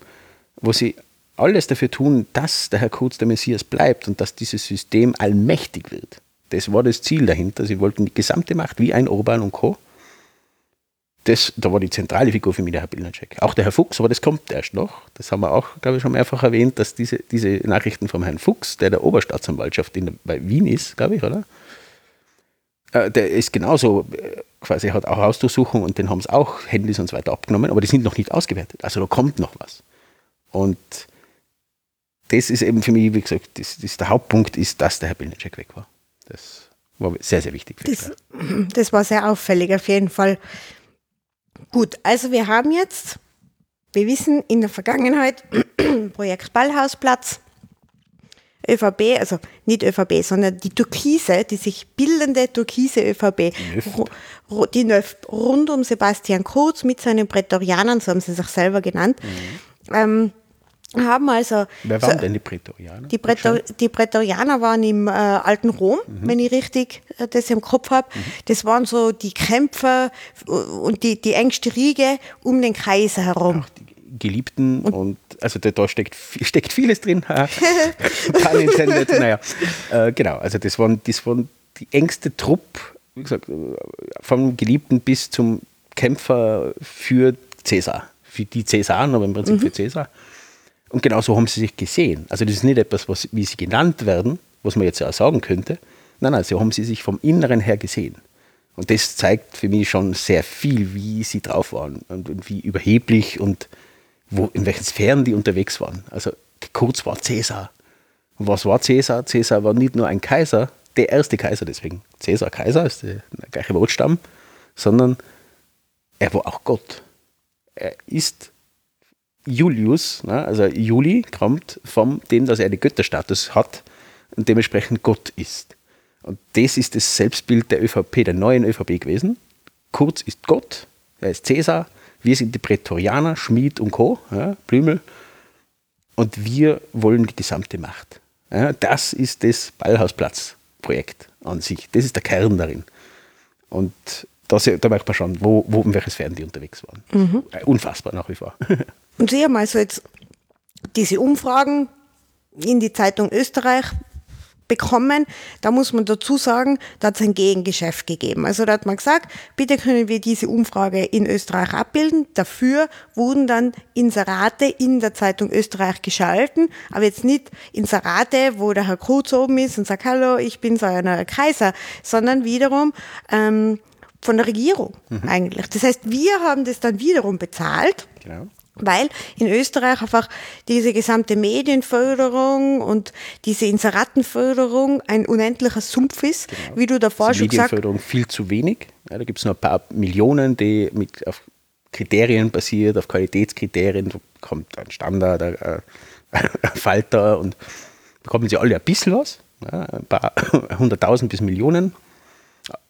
wo sie alles dafür tun, dass der Herr Kurz der Messias bleibt und dass dieses System allmächtig wird. Das war das Ziel dahinter. Sie wollten die gesamte Macht, wie ein Orban und Co das, da war die zentrale Figur für mich der Herr Bilnacek. Auch der Herr Fuchs, aber das kommt erst noch. Das haben wir auch, glaube ich, schon mehrfach erwähnt, dass diese, diese Nachrichten vom Herrn Fuchs, der der Oberstaatsanwaltschaft in, bei Wien ist, glaube ich, oder? Äh, der ist genauso, äh, quasi hat auch Hausdurchsuchung und den haben es auch Handys und so weiter abgenommen, aber die sind noch nicht ausgewertet. Also da kommt noch was. Und das ist eben für mich, wie gesagt, das, das der Hauptpunkt ist, dass der Herr Bilnacek weg war. Das war sehr, sehr wichtig. Das, das war sehr auffällig auf jeden Fall. Gut, also wir haben jetzt, wir wissen in der Vergangenheit, Projekt Ballhausplatz. ÖVP, also nicht ÖVP, sondern die Türkise, die sich bildende türkise ÖVP, die Nöf, rund um Sebastian Kurz mit seinen Prätorianern, so haben sie sich selber genannt, ähm, haben also Wer waren denn die Prätorianer? die, Prätor, die Prätorianer waren im äh, alten Rom, Mhm. wenn ich richtig äh, das im Kopf habe. Das waren so die Kämpfer äh, und die, die engste Riege um den Kaiser herum. die Geliebten und, also da, da steckt, steckt vieles drin. Pun intended. Naja, äh, genau, also das waren, das waren die engste Trupp, wie gesagt, äh, vom Geliebten bis zum Kämpfer für Cäsar. Für die Cäsaren, aber im Prinzip für Cäsar. Und genau so haben sie sich gesehen. Also das ist nicht etwas, was, wie sie genannt werden, was man jetzt ja auch sagen könnte. Nein, nein, so haben sie sich vom Inneren her gesehen. Und das zeigt für mich schon sehr viel, wie sie drauf waren und, und wie überheblich und wo, in welchen Sphären die unterwegs waren. Also kurz war Cäsar. Und was war Cäsar? Cäsar war nicht nur ein Kaiser, der erste Kaiser deswegen. Cäsar Kaiser ist der, der gleiche Wortstamm, sondern er war auch Gott. Er ist Julius, ne, also Juli kommt von dem, dass er den Götterstatus hat und dementsprechend Gott ist. Und das ist das Selbstbild der ÖVP, der neuen ÖVP gewesen. Kurz ist Gott, er ist Cäsar, wir sind die Prätorianer, Schmied und Co., ja, Blümel, und wir wollen die gesamte Macht. Ja, das ist das Ballhausplatz-Projekt an sich. Das ist der Kern darin. Und da, se- da merkt man schon, wo, wo in welches Sphären die unterwegs waren. Äh, Unfassbar nach wie vor. Und Sie haben also jetzt diese Umfragen in die Zeitung Österreich bekommen. Da muss man dazu sagen, da hat es ein Gegengeschäft gegeben. Also da hat man gesagt, bitte können wir diese Umfrage in Österreich abbilden. Dafür wurden dann Inserate in der Zeitung Österreich geschalten, aber jetzt nicht Inserate, wo der Herr Kruz oben ist und sagt, hallo, ich bin so ein Kaiser, sondern wiederum ähm, von der Regierung eigentlich. Das heißt, wir haben das dann wiederum bezahlt. Genau. Weil in Österreich einfach diese gesamte Medienförderung und diese Inseratenförderung ein unendlicher Sumpf ist, wie du davor schon gesagt hast. Medienförderung viel zu wenig. Ja, da gibt es nur ein paar Millionen, die mit, auf Kriterien basiert, auf Qualitätskriterien. Da kommt ein Standard, ein, ein Falter und bekommen sie alle ein bisschen was. Ja, ein paar hunderttausend bis Millionen.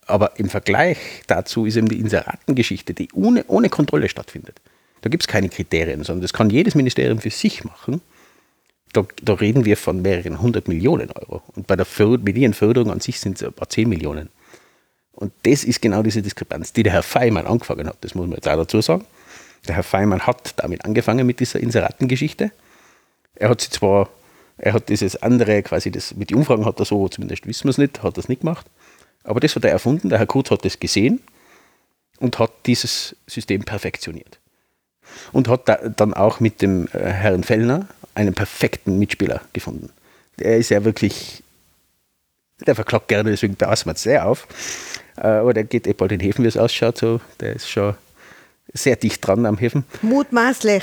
Aber im Vergleich dazu ist eben die Inseratengeschichte, die ohne, ohne Kontrolle stattfindet. Da gibt es keine Kriterien, sondern das kann jedes Ministerium für sich machen. Da, da reden wir von mehreren hundert Millionen Euro. Und bei der Förd Medienförderung an sich sind es ein paar zehn Millionen. Und das ist genau diese Diskrepanz, die der Herr Feimann angefangen hat. Das muss man jetzt auch dazu sagen. Der Herr Feimann hat damit angefangen mit dieser Inseratengeschichte. Er hat sie zwar, er hat dieses andere, quasi das, mit den Umfragen hat er so, zumindest wissen wir es nicht, hat das nicht gemacht. Aber das hat er erfunden. Der Herr Kurz hat das gesehen und hat dieses System perfektioniert. Und hat da, dann auch mit dem äh, Herrn Fellner einen perfekten Mitspieler gefunden. Der ist ja wirklich, der verklagt gerne, deswegen wir es sehr auf. Äh, aber der geht eh bald in den Häfen, wie es ausschaut. So. Der ist schon sehr dicht dran am Häfen. Mutmaßlich.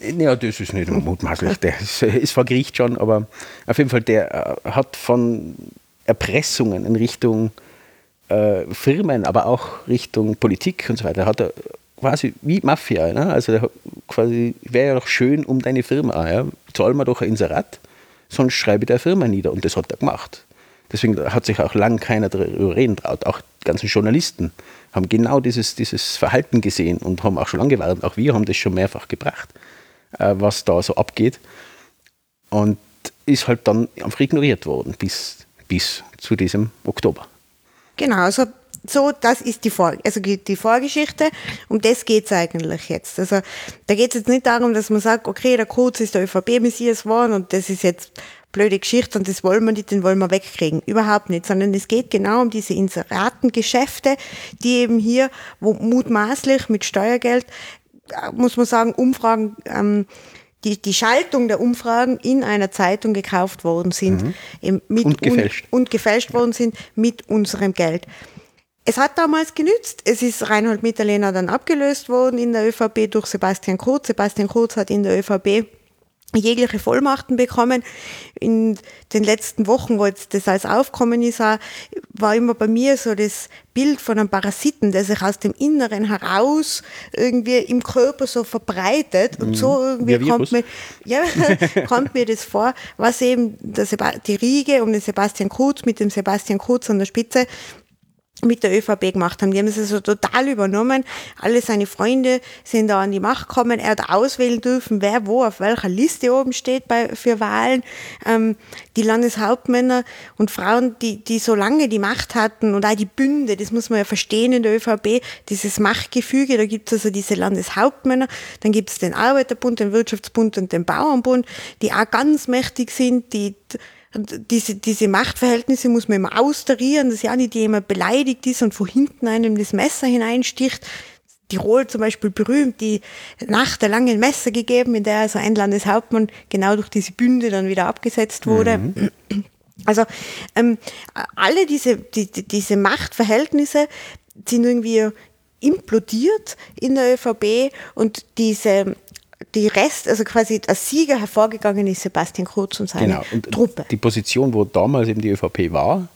Ja, das ist nicht mutmaßlich. Der ist, ist vor Gericht schon, aber auf jeden Fall, der äh, hat von Erpressungen in Richtung Firmen, aber auch Richtung Politik und so weiter, hat er quasi wie Mafia. Ne? Also quasi wäre ja doch schön um deine Firma. Ja? Zahl mir doch ein Inserat, sonst schreibe ich der Firma nieder. Und das hat er gemacht. Deswegen hat sich auch lang keiner darüber reden traut. Auch die ganzen Journalisten haben genau dieses, dieses Verhalten gesehen und haben auch schon lange gewarnt. Auch wir haben das schon mehrfach gebracht, äh, was da so abgeht. Und ist halt dann einfach ignoriert worden bis, bis zu diesem Oktober. Genau, also so, das ist die, Vor also die Vorgeschichte. Um das geht es eigentlich jetzt. Also da geht es jetzt nicht darum, dass man sagt, okay, der Kurz ist der ÖVP-Messias geworden und das ist jetzt blöde Geschichte und das wollen wir nicht, den wollen wir wegkriegen. Überhaupt nicht, sondern es geht genau um diese Inseratengeschäfte, die eben hier, wo mutmaßlich mit Steuergeld, äh, muss man sagen, Umfragen, ähm, die, die Schaltung der Umfragen in einer Zeitung gekauft worden sind. mit Und gefälscht. und gefälscht worden sind mit unserem Geld. Es hat damals genützt. Es ist Reinhold Mitterlehner dann abgelöst worden in der ÖVP durch Sebastian Kurz. Sebastian Kurz hat in der ÖVP jegliche Vollmachten bekommen. In den letzten Wochen, wo jetzt das alles aufkommen ist, war immer bei mir so das Bild von einem Parasiten, der sich aus dem Inneren heraus irgendwie im Körper so verbreitet. Und so Mhm. irgendwie Wie ein kommt mir, ja, kommt mir das vor, was eben die Riege um den Sebastian Kurz mit dem Sebastian Kurz an der Spitze mit der ÖVP gemacht haben. Die haben es also total übernommen. Alle seine Freunde sind da an die Macht gekommen. Er hat auswählen dürfen, wer wo auf welcher Liste oben steht bei, für Wahlen. Ähm, die Landeshauptmänner und Frauen, die, die so lange die Macht hatten und auch die Bünde, das muss man ja verstehen in der ÖVP, dieses Machtgefüge, da gibt es also diese Landeshauptmänner, dann gibt es den Arbeiterbund, den Wirtschaftsbund und den Bauernbund, die auch ganz mächtig sind, die diese, diese Machtverhältnisse muss man immer austarieren, dass ja nicht jemand beleidigt ist und von hinten einem das Messer hineinsticht. Tirol zum Beispiel berühmt, die Nacht der langen Messer gegeben, in der also ein Landeshauptmann genau durch diese Bünde dann wieder abgesetzt wurde. Also ähm, alle diese, die, die- diese Machtverhältnisse sind irgendwie implodiert in der ÖVP und diese die Rest, also quasi als Sieger hervorgegangen ist Sebastian Kurz und seine Genau. Und Truppe. die Position, wo damals eben die ÖVP war,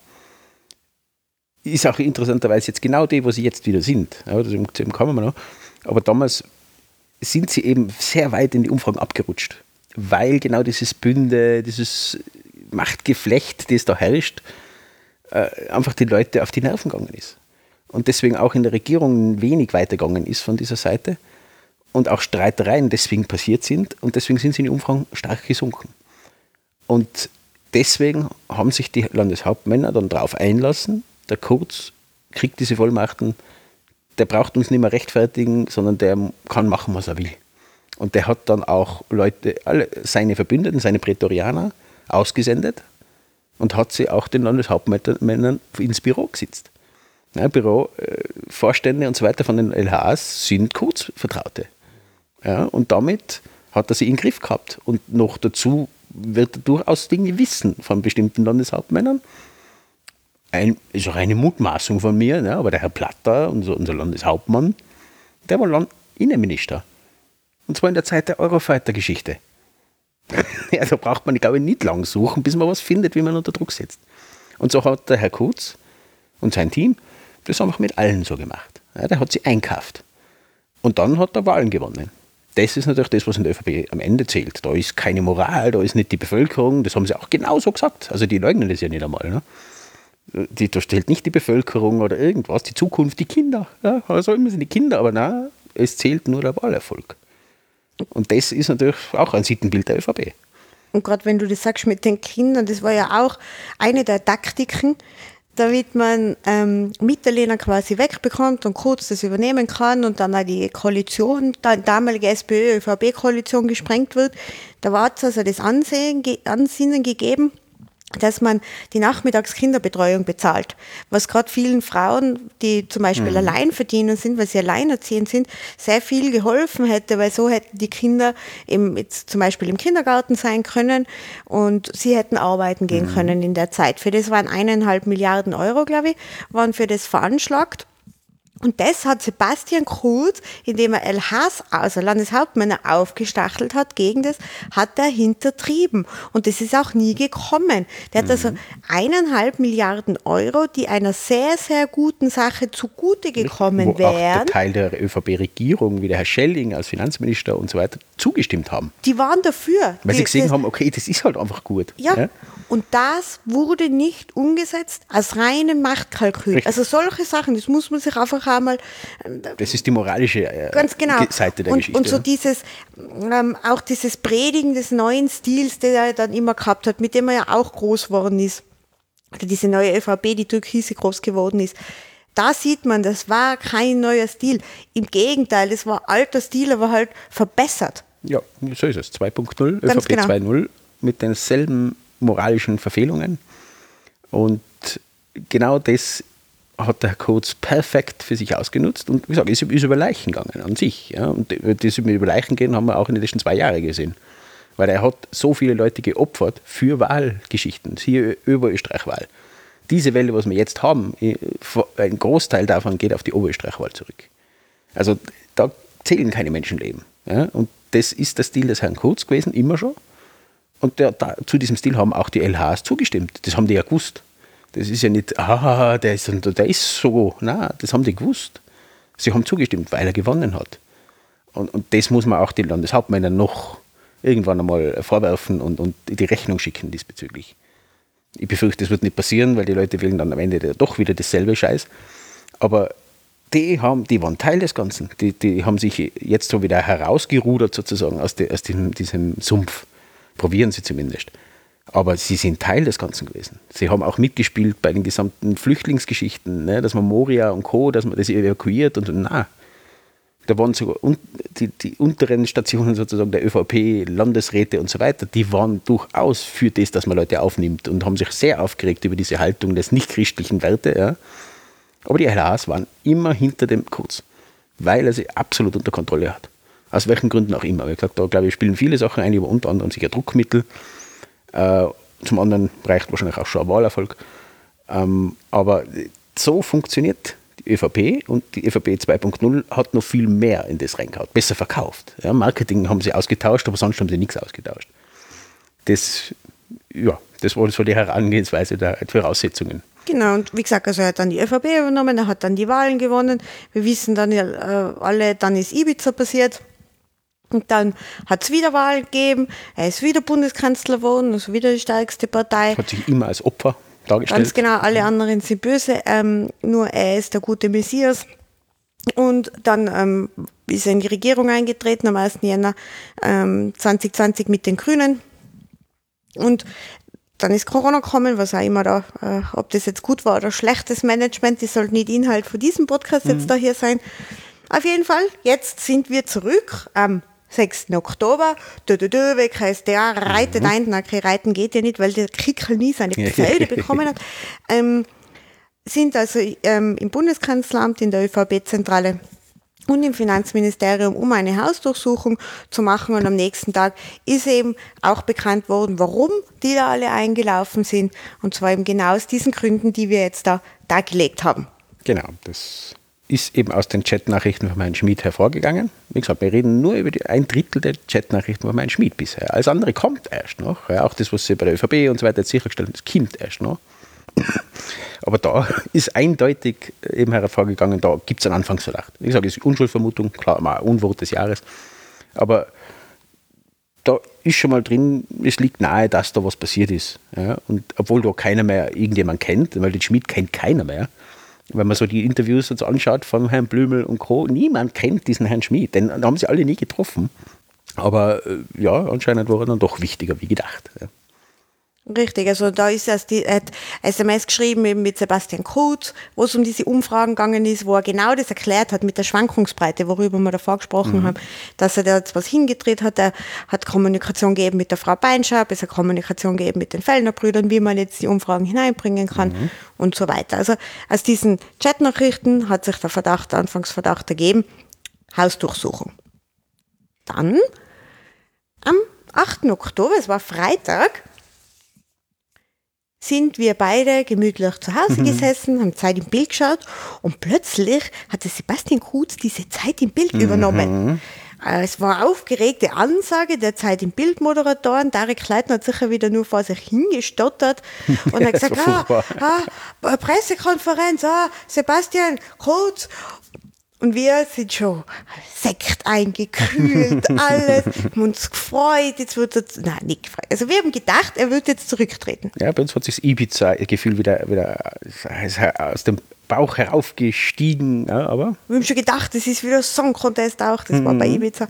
ist auch interessanterweise jetzt genau die, wo sie jetzt wieder sind. Ja, das kommen wir noch. Aber damals sind sie eben sehr weit in die Umfragen abgerutscht, weil genau dieses Bünde, dieses Machtgeflecht, das da herrscht, äh, einfach die Leute auf die Nerven gegangen ist. Und deswegen auch in der Regierung wenig weitergegangen ist von dieser Seite und auch Streitereien deswegen passiert sind und deswegen sind sie in den Umfragen stark gesunken. Und deswegen haben sich die Landeshauptmänner dann darauf einlassen, der Kurz kriegt diese Vollmachten, der braucht uns nicht mehr rechtfertigen, sondern der kann machen, was er will. Und der hat dann auch Leute, alle seine Verbündeten, seine Prätorianer ausgesendet und hat sie auch den Landeshauptmännern ins Büro gesetzt. Ja, Büro, äh, Vorstände und so weiter von den LHAs sind Kurzvertraute. Ja, und damit hat er sie in den Griff gehabt. Und noch dazu wird er durchaus Dinge wissen von bestimmten Landeshauptmännern. Ein, ist auch eine Mutmaßung von mir, ne? aber der Herr Platter, unser, unser Landeshauptmann, der war Land Innenminister. Und zwar in der Zeit der Eurofighter-Geschichte. ja, da braucht man, glaube ich, nicht lang suchen, bis man was findet, wie man unter Druck setzt. Und so hat der Herr Kurz und sein Team das einfach mit allen so gemacht. Ja, der hat sie einkauft. Und dann hat er Wahlen gewonnen. Das ist natürlich das, was in der ÖVP am Ende zählt. Da ist keine Moral, da ist nicht die Bevölkerung, das haben sie auch genauso gesagt. Also die leugnen das ja nicht einmal. Ne? Die, da stellt nicht die Bevölkerung oder irgendwas, die Zukunft, die Kinder. Ja, also immer sind die Kinder, aber nein, es zählt nur der Wahlerfolg. Und das ist natürlich auch ein Sittenbild der ÖVP. Und gerade wenn du das sagst mit den Kindern, das war ja auch eine der Taktiken, damit man ähm, Mitterlehner quasi wegbekommt und kurz das übernehmen kann und dann auch die Koalition, die damalige SPÖ-ÖVP-Koalition gesprengt wird. Da war es also das Ansehen, Ansinnen gegeben, dass man die Nachmittagskinderbetreuung bezahlt, was gerade vielen Frauen, die zum Beispiel Mhm. Alleinverdiener sind, weil sie alleinerziehend sind, sehr viel geholfen hätte, weil so hätten die Kinder eben jetzt zum Beispiel im Kindergarten sein können und sie hätten arbeiten Mhm. gehen können in der Zeit. Für das waren eineinhalb Milliarden Euro, glaube ich, waren für das veranschlagt. Und das hat Sebastian Kurz, indem er LHs, also Landeshauptmänner, aufgestachelt hat gegen das, hat er hintertrieben. Und das ist auch nie gekommen. Der hat also eineinhalb Milliarden Euro, die einer sehr, sehr guten Sache zugute gekommen wo auch der wären. Teil der ÖVP-Regierung, wie der Herr Schelling als Finanzminister und so weiter, zugestimmt haben. Die waren dafür. Weil die, sie gesehen haben, okay, das ist halt einfach gut. Ja. Und das wurde nicht umgesetzt als reine Machtkalkül. Richtig. Also solche Sachen, das muss man sich einfach einmal Das ist die moralische äh, Ganz genau. Ge- Seite der und, Geschichte. Und so ne? dieses, ähm, auch dieses Predigen des neuen Stils, den er dann immer gehabt hat, mit dem er ja auch groß geworden ist. Oder diese neue ÖVP, die Türkise groß geworden ist. Da sieht man, das war kein neuer Stil. Im Gegenteil, das war alter Stil, aber halt verbessert. Ja, so ist es. 2.0, Ganz ÖVP genau. 2.0 mit denselben moralischen Verfehlungen. Und genau das hat der Herr Kurz perfekt für sich ausgenutzt und wie gesagt, ist, ist über Leichen gegangen an sich. Ja. Und das über Leichen gehen haben wir auch in den letzten zwei Jahren gesehen. Weil er hat so viele Leute geopfert für Wahlgeschichten, siehe Oberösterreich-Wahl. Diese Welle, was wir jetzt haben, ein Großteil davon geht auf die Oberösterreich-Wahl zurück. Also da zählen keine Menschenleben. Ja? Und das ist der Stil des Herrn Kurz gewesen, immer schon. Und der, da, zu diesem Stil haben auch die LHs zugestimmt. Das haben die ja gewusst. Das ist ja nicht, ah, der ist, der ist so. Nein, das haben die gewusst. Sie haben zugestimmt, weil er gewonnen hat. Und, und das muss man auch den Landeshauptmännern noch irgendwann einmal vorwerfen und, und die Rechnung schicken diesbezüglich. Ich befürchte, das wird nicht passieren, weil die Leute wählen dann am Ende doch wieder dasselbe Scheiß. Aber die, haben, die waren Teil des Ganzen. Die, die haben sich jetzt so wieder herausgerudert sozusagen aus, die, aus dem, diesem Sumpf. Probieren sie zumindest. Aber sie sind Teil des Ganzen gewesen. Sie haben auch mitgespielt bei den gesamten Flüchtlingsgeschichten, ne, dass man Moria und Co., dass man das evakuiert und na. Da waren sogar un die, die, unteren Stationen sozusagen der ÖVP, Landesräte und so weiter, die waren durchaus für das, dass man Leute aufnimmt und haben sich sehr aufgeregt über diese Haltung des nichtchristlichen Werte. Ja. Aber die LAs waren immer hinter dem Kurz, weil er sie absolut unter Kontrolle hat. Aus welchen Gründen auch immer. Wie gesagt, da glaube ich, spielen viele Sachen ein, aber unter anderem sicher Druckmittel. Äh, zum anderen reicht wahrscheinlich auch schon ein Wahlerfolg. Ähm, aber so funktioniert die ÖVP und die ÖVP 2.0 hat noch viel mehr in das reingehauen, besser verkauft. Ja, Marketing haben sie ausgetauscht, aber sonst haben sie nichts ausgetauscht. Das, ja, das war so die Herangehensweise der Voraussetzungen. Genau, und wie gesagt, also er hat dann die ÖVP übernommen, er hat dann die Wahlen gewonnen. Wir wissen dann ja äh, alle, dann ist Ibiza passiert. Und dann hat es wieder Wahlen gegeben, er ist wieder Bundeskanzler geworden, also wieder die stärkste Partei. Hat sich immer als Opfer dargestellt. Ganz genau, alle anderen sind böse, ähm, nur er ist der gute Messias. Und dann ähm, ist er in die Regierung eingetreten am 1. Jänner ähm, 2020 mit den Grünen. Und dann ist Corona gekommen, was auch immer da, äh, ob das jetzt gut war oder schlechtes Management, das soll nicht Inhalt von diesem Podcast mhm. jetzt da hier sein. Auf jeden Fall, jetzt sind wir zurück am 6. Oktober. Dö, dö, dö, weg heißt der, reitet mhm. ein. Na, okay, reiten geht ja nicht, weil der Krickel nie seine Pferde bekommen hat. Ähm, sind also ähm, im Bundeskanzleramt, in der ÖVP-Zentrale und im Finanzministerium, um eine Hausdurchsuchung zu machen. Und am nächsten Tag ist eben auch bekannt worden, warum die da alle eingelaufen sind. Und zwar eben genau aus diesen Gründen, die wir jetzt da dargelegt haben. Genau, das ist eben aus den Chatnachrichten von Herrn Schmid hervorgegangen. Wie gesagt, wir reden nur über die, ein Drittel der Chatnachrichten von Herrn Schmid bisher. Alles andere kommt erst noch. Ja, auch das, was sie bei der ÖVP und so weiter sichergestellt haben, das kommt erst noch. Aber da ist eindeutig eben hervorgegangen, da gibt es einen Anfangsverdacht. Ich sage, es ist Unschuldsvermutung, klar, mal Unwort des Jahres. Aber da ist schon mal drin, es liegt nahe, dass da was passiert ist. Ja, und obwohl da keiner mehr irgendjemand kennt, weil den Schmidt kennt keiner mehr, wenn man so die Interviews jetzt anschaut von Herrn Blümel und Co., niemand kennt diesen Herrn Schmid, den haben sie alle nie getroffen. Aber äh, ja, anscheinend war er dann doch wichtiger wie gedacht. Ja. Richtig, also da ist erst die hat SMS geschrieben eben mit Sebastian Kurz, wo es um diese Umfragen gegangen ist, wo er genau das erklärt hat mit der Schwankungsbreite, worüber wir davor gesprochen mhm. haben, dass er da jetzt was hingedreht hat. Er hat Kommunikation gegeben mit der Frau Beinschab, es hat Kommunikation gegeben mit den Fellner Brüdern, wie man jetzt die Umfragen hineinbringen kann mhm. und so weiter. Also aus diesen Chatnachrichten hat sich der Verdacht, Anfangsverdacht ergeben, Hausdurchsuchung. Dann am 8. Oktober, es war Freitag, sind wir beide gemütlich zu Hause mhm. gesessen, haben Zeit im Bild geschaut und plötzlich hatte Sebastian Kutz diese Zeit im Bild mhm. übernommen. Äh, es war aufgeregte Ansage der Zeit im Bild Moderatoren. Tarek Leitner hat sicher wieder nur vor sich hingestottert und hat gesagt, ah, ah, Pressekonferenz, ah, Sebastian Kurz und wir sind schon Sekt eingekühlt, alles, haben uns gefreut, jetzt wird er, nein, nicht gefreut. Also wir haben gedacht, er wird jetzt zurücktreten. Ja, bei uns hat sich das Ibiza-Gefühl wieder, wieder aus dem Bauch heraufgestiegen, ja, aber... Wir haben schon gedacht, das ist wieder Song Contest auch, das mhm. war bei mhm. Ibiza.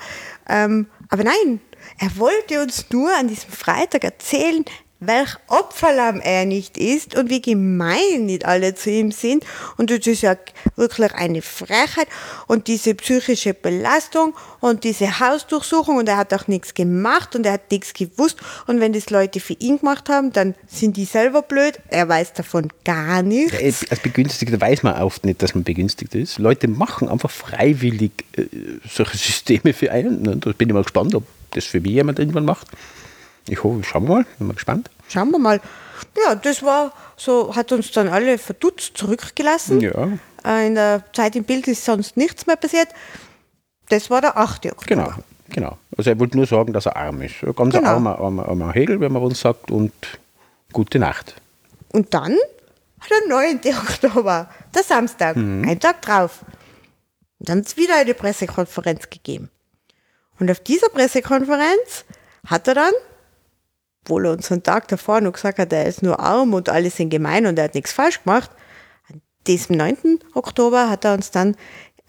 Ähm, aber nein, er wollte uns nur an diesem Freitag erzählen, welch Opferlamm er nicht ist und wie gemein nicht alle zu ihm sind. Und das ist ja wirklich eine Frechheit und diese psychische Belastung und diese Hausdurchsuchung und er hat auch nichts gemacht und er hat nichts gewusst. Und wenn das Leute für ihn gemacht haben, dann sind die selber blöd. Er weiß davon gar nichts. Als Begünstigter weiß man oft nicht, dass man begünstigt ist. Leute machen einfach freiwillig äh, solche Systeme für einen. Da bin ich mal gespannt, ob das für mich jemand irgendwann macht. Ich hoffe, schauen wir mal, bin mal gespannt. Schauen wir mal. Ja, das war so, hat uns dann alle verdutzt zurückgelassen. Ja. Äh, in der Zeit im Bild ist sonst nichts mehr passiert. Das war der 8. Oktober. Genau, Genau. Also er wollte nur sagen, dass er arm ist. Ein ganz Genau. armer, armer, armer Hegel, wenn man uns sagt, und gute Nacht. Und dann hat er 9. Oktober, der Samstag, ein Tag drauf. Und dann hat es wieder eine Pressekonferenz gegeben. Und auf dieser Pressekonferenz hat er dann, obwohl er uns einen Tag davor noch gesagt hat, er ist nur arm und alle sind gemein und er hat nichts falsch gemacht, an diesem 9. Oktober hat er uns dann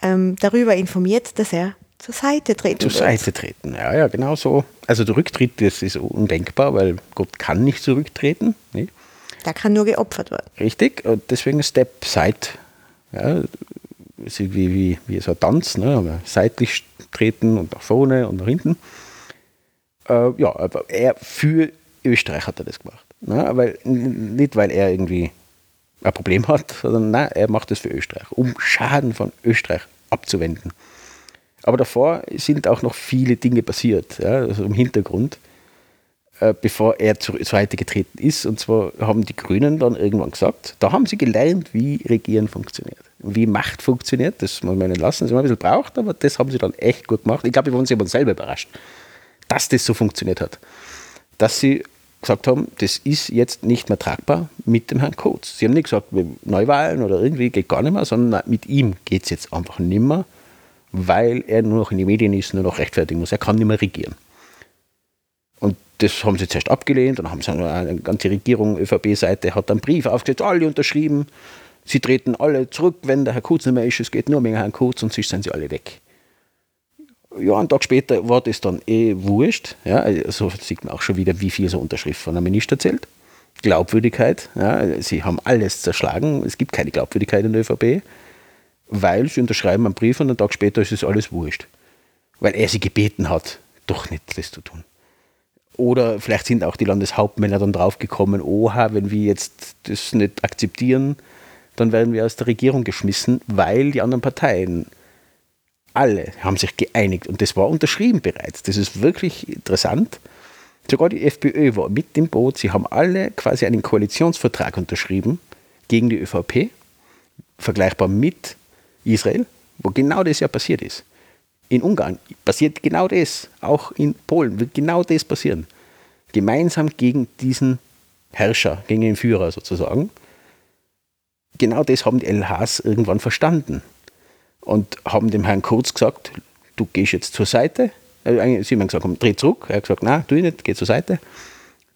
ähm, darüber informiert, dass er zur Seite treten Zur. Seite treten. Ja, ja, genau so. Also der Rücktritt, das ist undenkbar, weil Gott kann nicht zurücktreten. Ne? Da kann nur geopfert werden. Richtig. Und deswegen Step Side. Ja, ist wie, wie, wie so ein Tanz, ne? seitlich treten und nach vorne und nach hinten. Äh, ja, aber er für Österreich hat er das gemacht. Ne? Weil, nicht, weil er irgendwie ein Problem hat, sondern nein, er macht das für Österreich, um Schaden von Österreich abzuwenden. Aber davor sind auch noch viele Dinge passiert, ja, also im Hintergrund, äh, bevor er zur Seite getreten ist. Und zwar haben die Grünen dann irgendwann gesagt, da haben sie gelernt, wie Regieren funktioniert, wie Macht funktioniert. Das muss man ihnen lassen, das haben wir ein bisschen braucht, aber das haben sie dann echt gut gemacht. Ich glaube, wir waren selber überrascht, dass das so funktioniert hat. Dass sie gesagt haben, das ist jetzt nicht mehr tragbar mit dem Herrn Kurz. Sie haben nicht gesagt, Neuwahlen oder irgendwie geht gar nicht mehr, sondern mit ihm geht es jetzt einfach nicht mehr, weil er nur noch in die Medien ist, nur noch rechtfertigen muss. Er kann nicht mehr regieren. Und das haben sie zuerst abgelehnt, dann haben sie eine, ganze Regierung, ÖVP-Seite, hat einen Brief aufgesetzt, alle unterschrieben, sie treten alle zurück, wenn der Herr Kurz nicht mehr ist, es geht nur um Herrn Kurz und sonst sind sie alle weg. Ja, einen Tag später war das dann eh wurscht. Ja, also sieht man auch schon wieder, wie viel so Unterschrift von einem Minister zählt. Glaubwürdigkeit, ja, sie haben alles zerschlagen, es gibt keine Glaubwürdigkeit in der ÖVP, weil sie unterschreiben einen Brief und einen Tag später ist es alles wurscht. Weil er sie gebeten hat, doch nicht das zu tun. Oder vielleicht sind auch die Landeshauptmänner dann draufgekommen, oha, wenn wir jetzt das nicht akzeptieren, dann werden wir aus der Regierung geschmissen, weil die anderen Parteien alle haben sich geeinigt und das war unterschrieben bereits. Das ist wirklich interessant. Sogar die FPÖ war mit im Boot. Sie haben alle quasi einen Koalitionsvertrag unterschrieben gegen die ÖVP, vergleichbar mit Israel, wo genau das ja passiert ist. In Ungarn passiert genau das. Auch in Polen wird genau das passieren. Gemeinsam gegen diesen Herrscher, gegen den Führer sozusagen. Genau das haben die LHs irgendwann verstanden und haben dem Herrn Kurz gesagt, du gehst jetzt zur Seite. Äh, Sie haben gesagt, dreh zurück. Er hat gesagt, nein, tu ich nicht, geh zur Seite.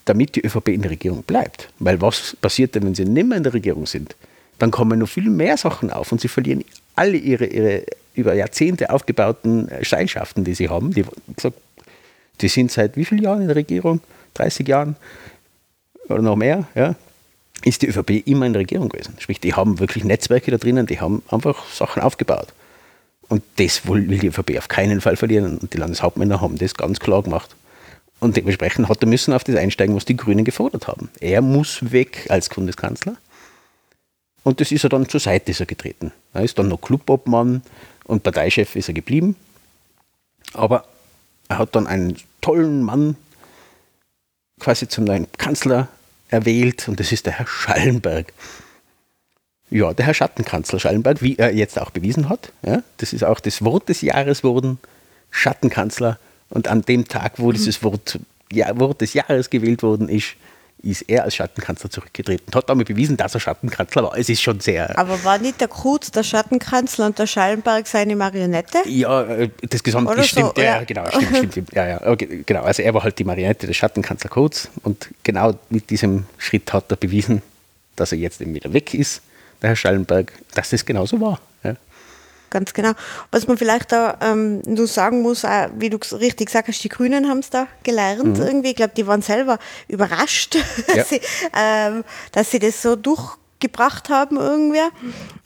Damit die ÖVP in der Regierung bleibt. Weil was passiert denn, wenn sie nicht mehr in der Regierung sind? Dann kommen noch viel mehr Sachen auf und sie verlieren alle ihre, ihre über Jahrzehnte aufgebauten Seilschaften, die sie haben. Die, gesagt, die sind seit wie vielen Jahren in der Regierung? 30 Jahren oder noch mehr, ja, ist die ÖVP immer in der Regierung gewesen. Sprich, die haben wirklich Netzwerke da drinnen, die haben einfach Sachen aufgebaut. Und das will die ÖVP auf keinen Fall verlieren. Und die Landeshauptmänner haben das ganz klar gemacht. Und dementsprechend hat er müssen auf das einsteigen, was die Grünen gefordert haben. Er muss weg als Bundeskanzler. Und das ist er dann zur Seite ist er getreten. Er ist dann noch Clubobmann und Parteichef ist er geblieben. Aber er hat dann einen tollen Mann quasi zum neuen Kanzler erwählt und das ist der Herr Schallenberg. Ja, der Herr Schattenkanzler Schallenberg, wie er jetzt auch bewiesen hat. Ja, das ist auch das Wort des Jahres wurden Schattenkanzler. Und an dem Tag, wo dieses Wort, ja, Wort des Jahres gewählt worden ist, ist er als Schattenkanzler zurückgetreten hat damit bewiesen, dass er Schattenkanzler war. Es ist schon sehr. Aber war nicht der Kurz der Schattenkanzler und der Schallenberg seine Marionette? Ja, äh, das Gesamte Oder stimmt, so, ja, ja. genau, stimmt, stimmt, stimmt. Ja, ja, okay, genau. Also er war halt die Marionette des Schattenkanzler Kurz und genau mit diesem Schritt hat er bewiesen, dass er jetzt eben wieder weg ist, der Herr Schallenberg, dass das genauso war. Ja. Ganz genau. Was man vielleicht da ähm, nur sagen muss, auch, wie du richtig sagst, die Grünen haben es da gelernt irgendwie. Ich glaube, die waren selber überrascht, Ja. dass, sie, ähm, dass sie das so durchgebracht haben irgendwer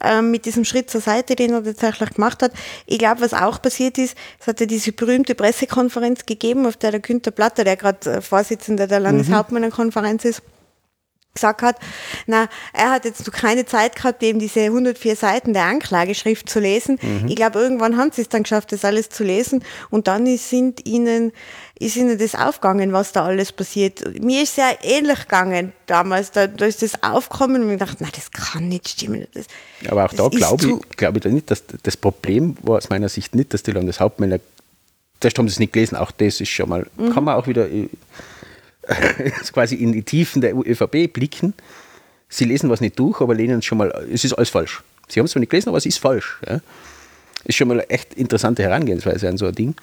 ähm, mit diesem Schritt zur Seite, den er tatsächlich gemacht hat. Ich glaube, was auch passiert ist, es hat ja diese berühmte Pressekonferenz gegeben, auf der der Günther Platter, der gerade äh, Vorsitzender der Landeshauptmannenkonferenz ist, gesagt hat, na, er hat jetzt noch keine Zeit gehabt, eben diese 104 Seiten der Anklageschrift zu lesen. Ich glaube, irgendwann haben sie es dann geschafft, das alles zu lesen und dann ist, sind ihnen, ist ihnen das aufgegangen, was da alles passiert. Mir ist es ja ähnlich gegangen damals, da, da ist das aufgekommen und ich dachte, na, das kann nicht stimmen. Das, Aber auch da glaube ich, glaube ich da nicht, dass das Problem war aus meiner Sicht nicht, dass die Landeshauptmänner Zuerst haben sie es nicht gelesen, auch das ist schon mal, mhm. kann man auch wieder äh, quasi in die Tiefen der ÖVP blicken. Sie lesen was nicht durch, aber lehnen es schon mal, es ist alles falsch. Sie haben es zwar nicht gelesen, aber es ist falsch. Ja. Ist schon mal eine echt interessante Herangehensweise an so ein Ding.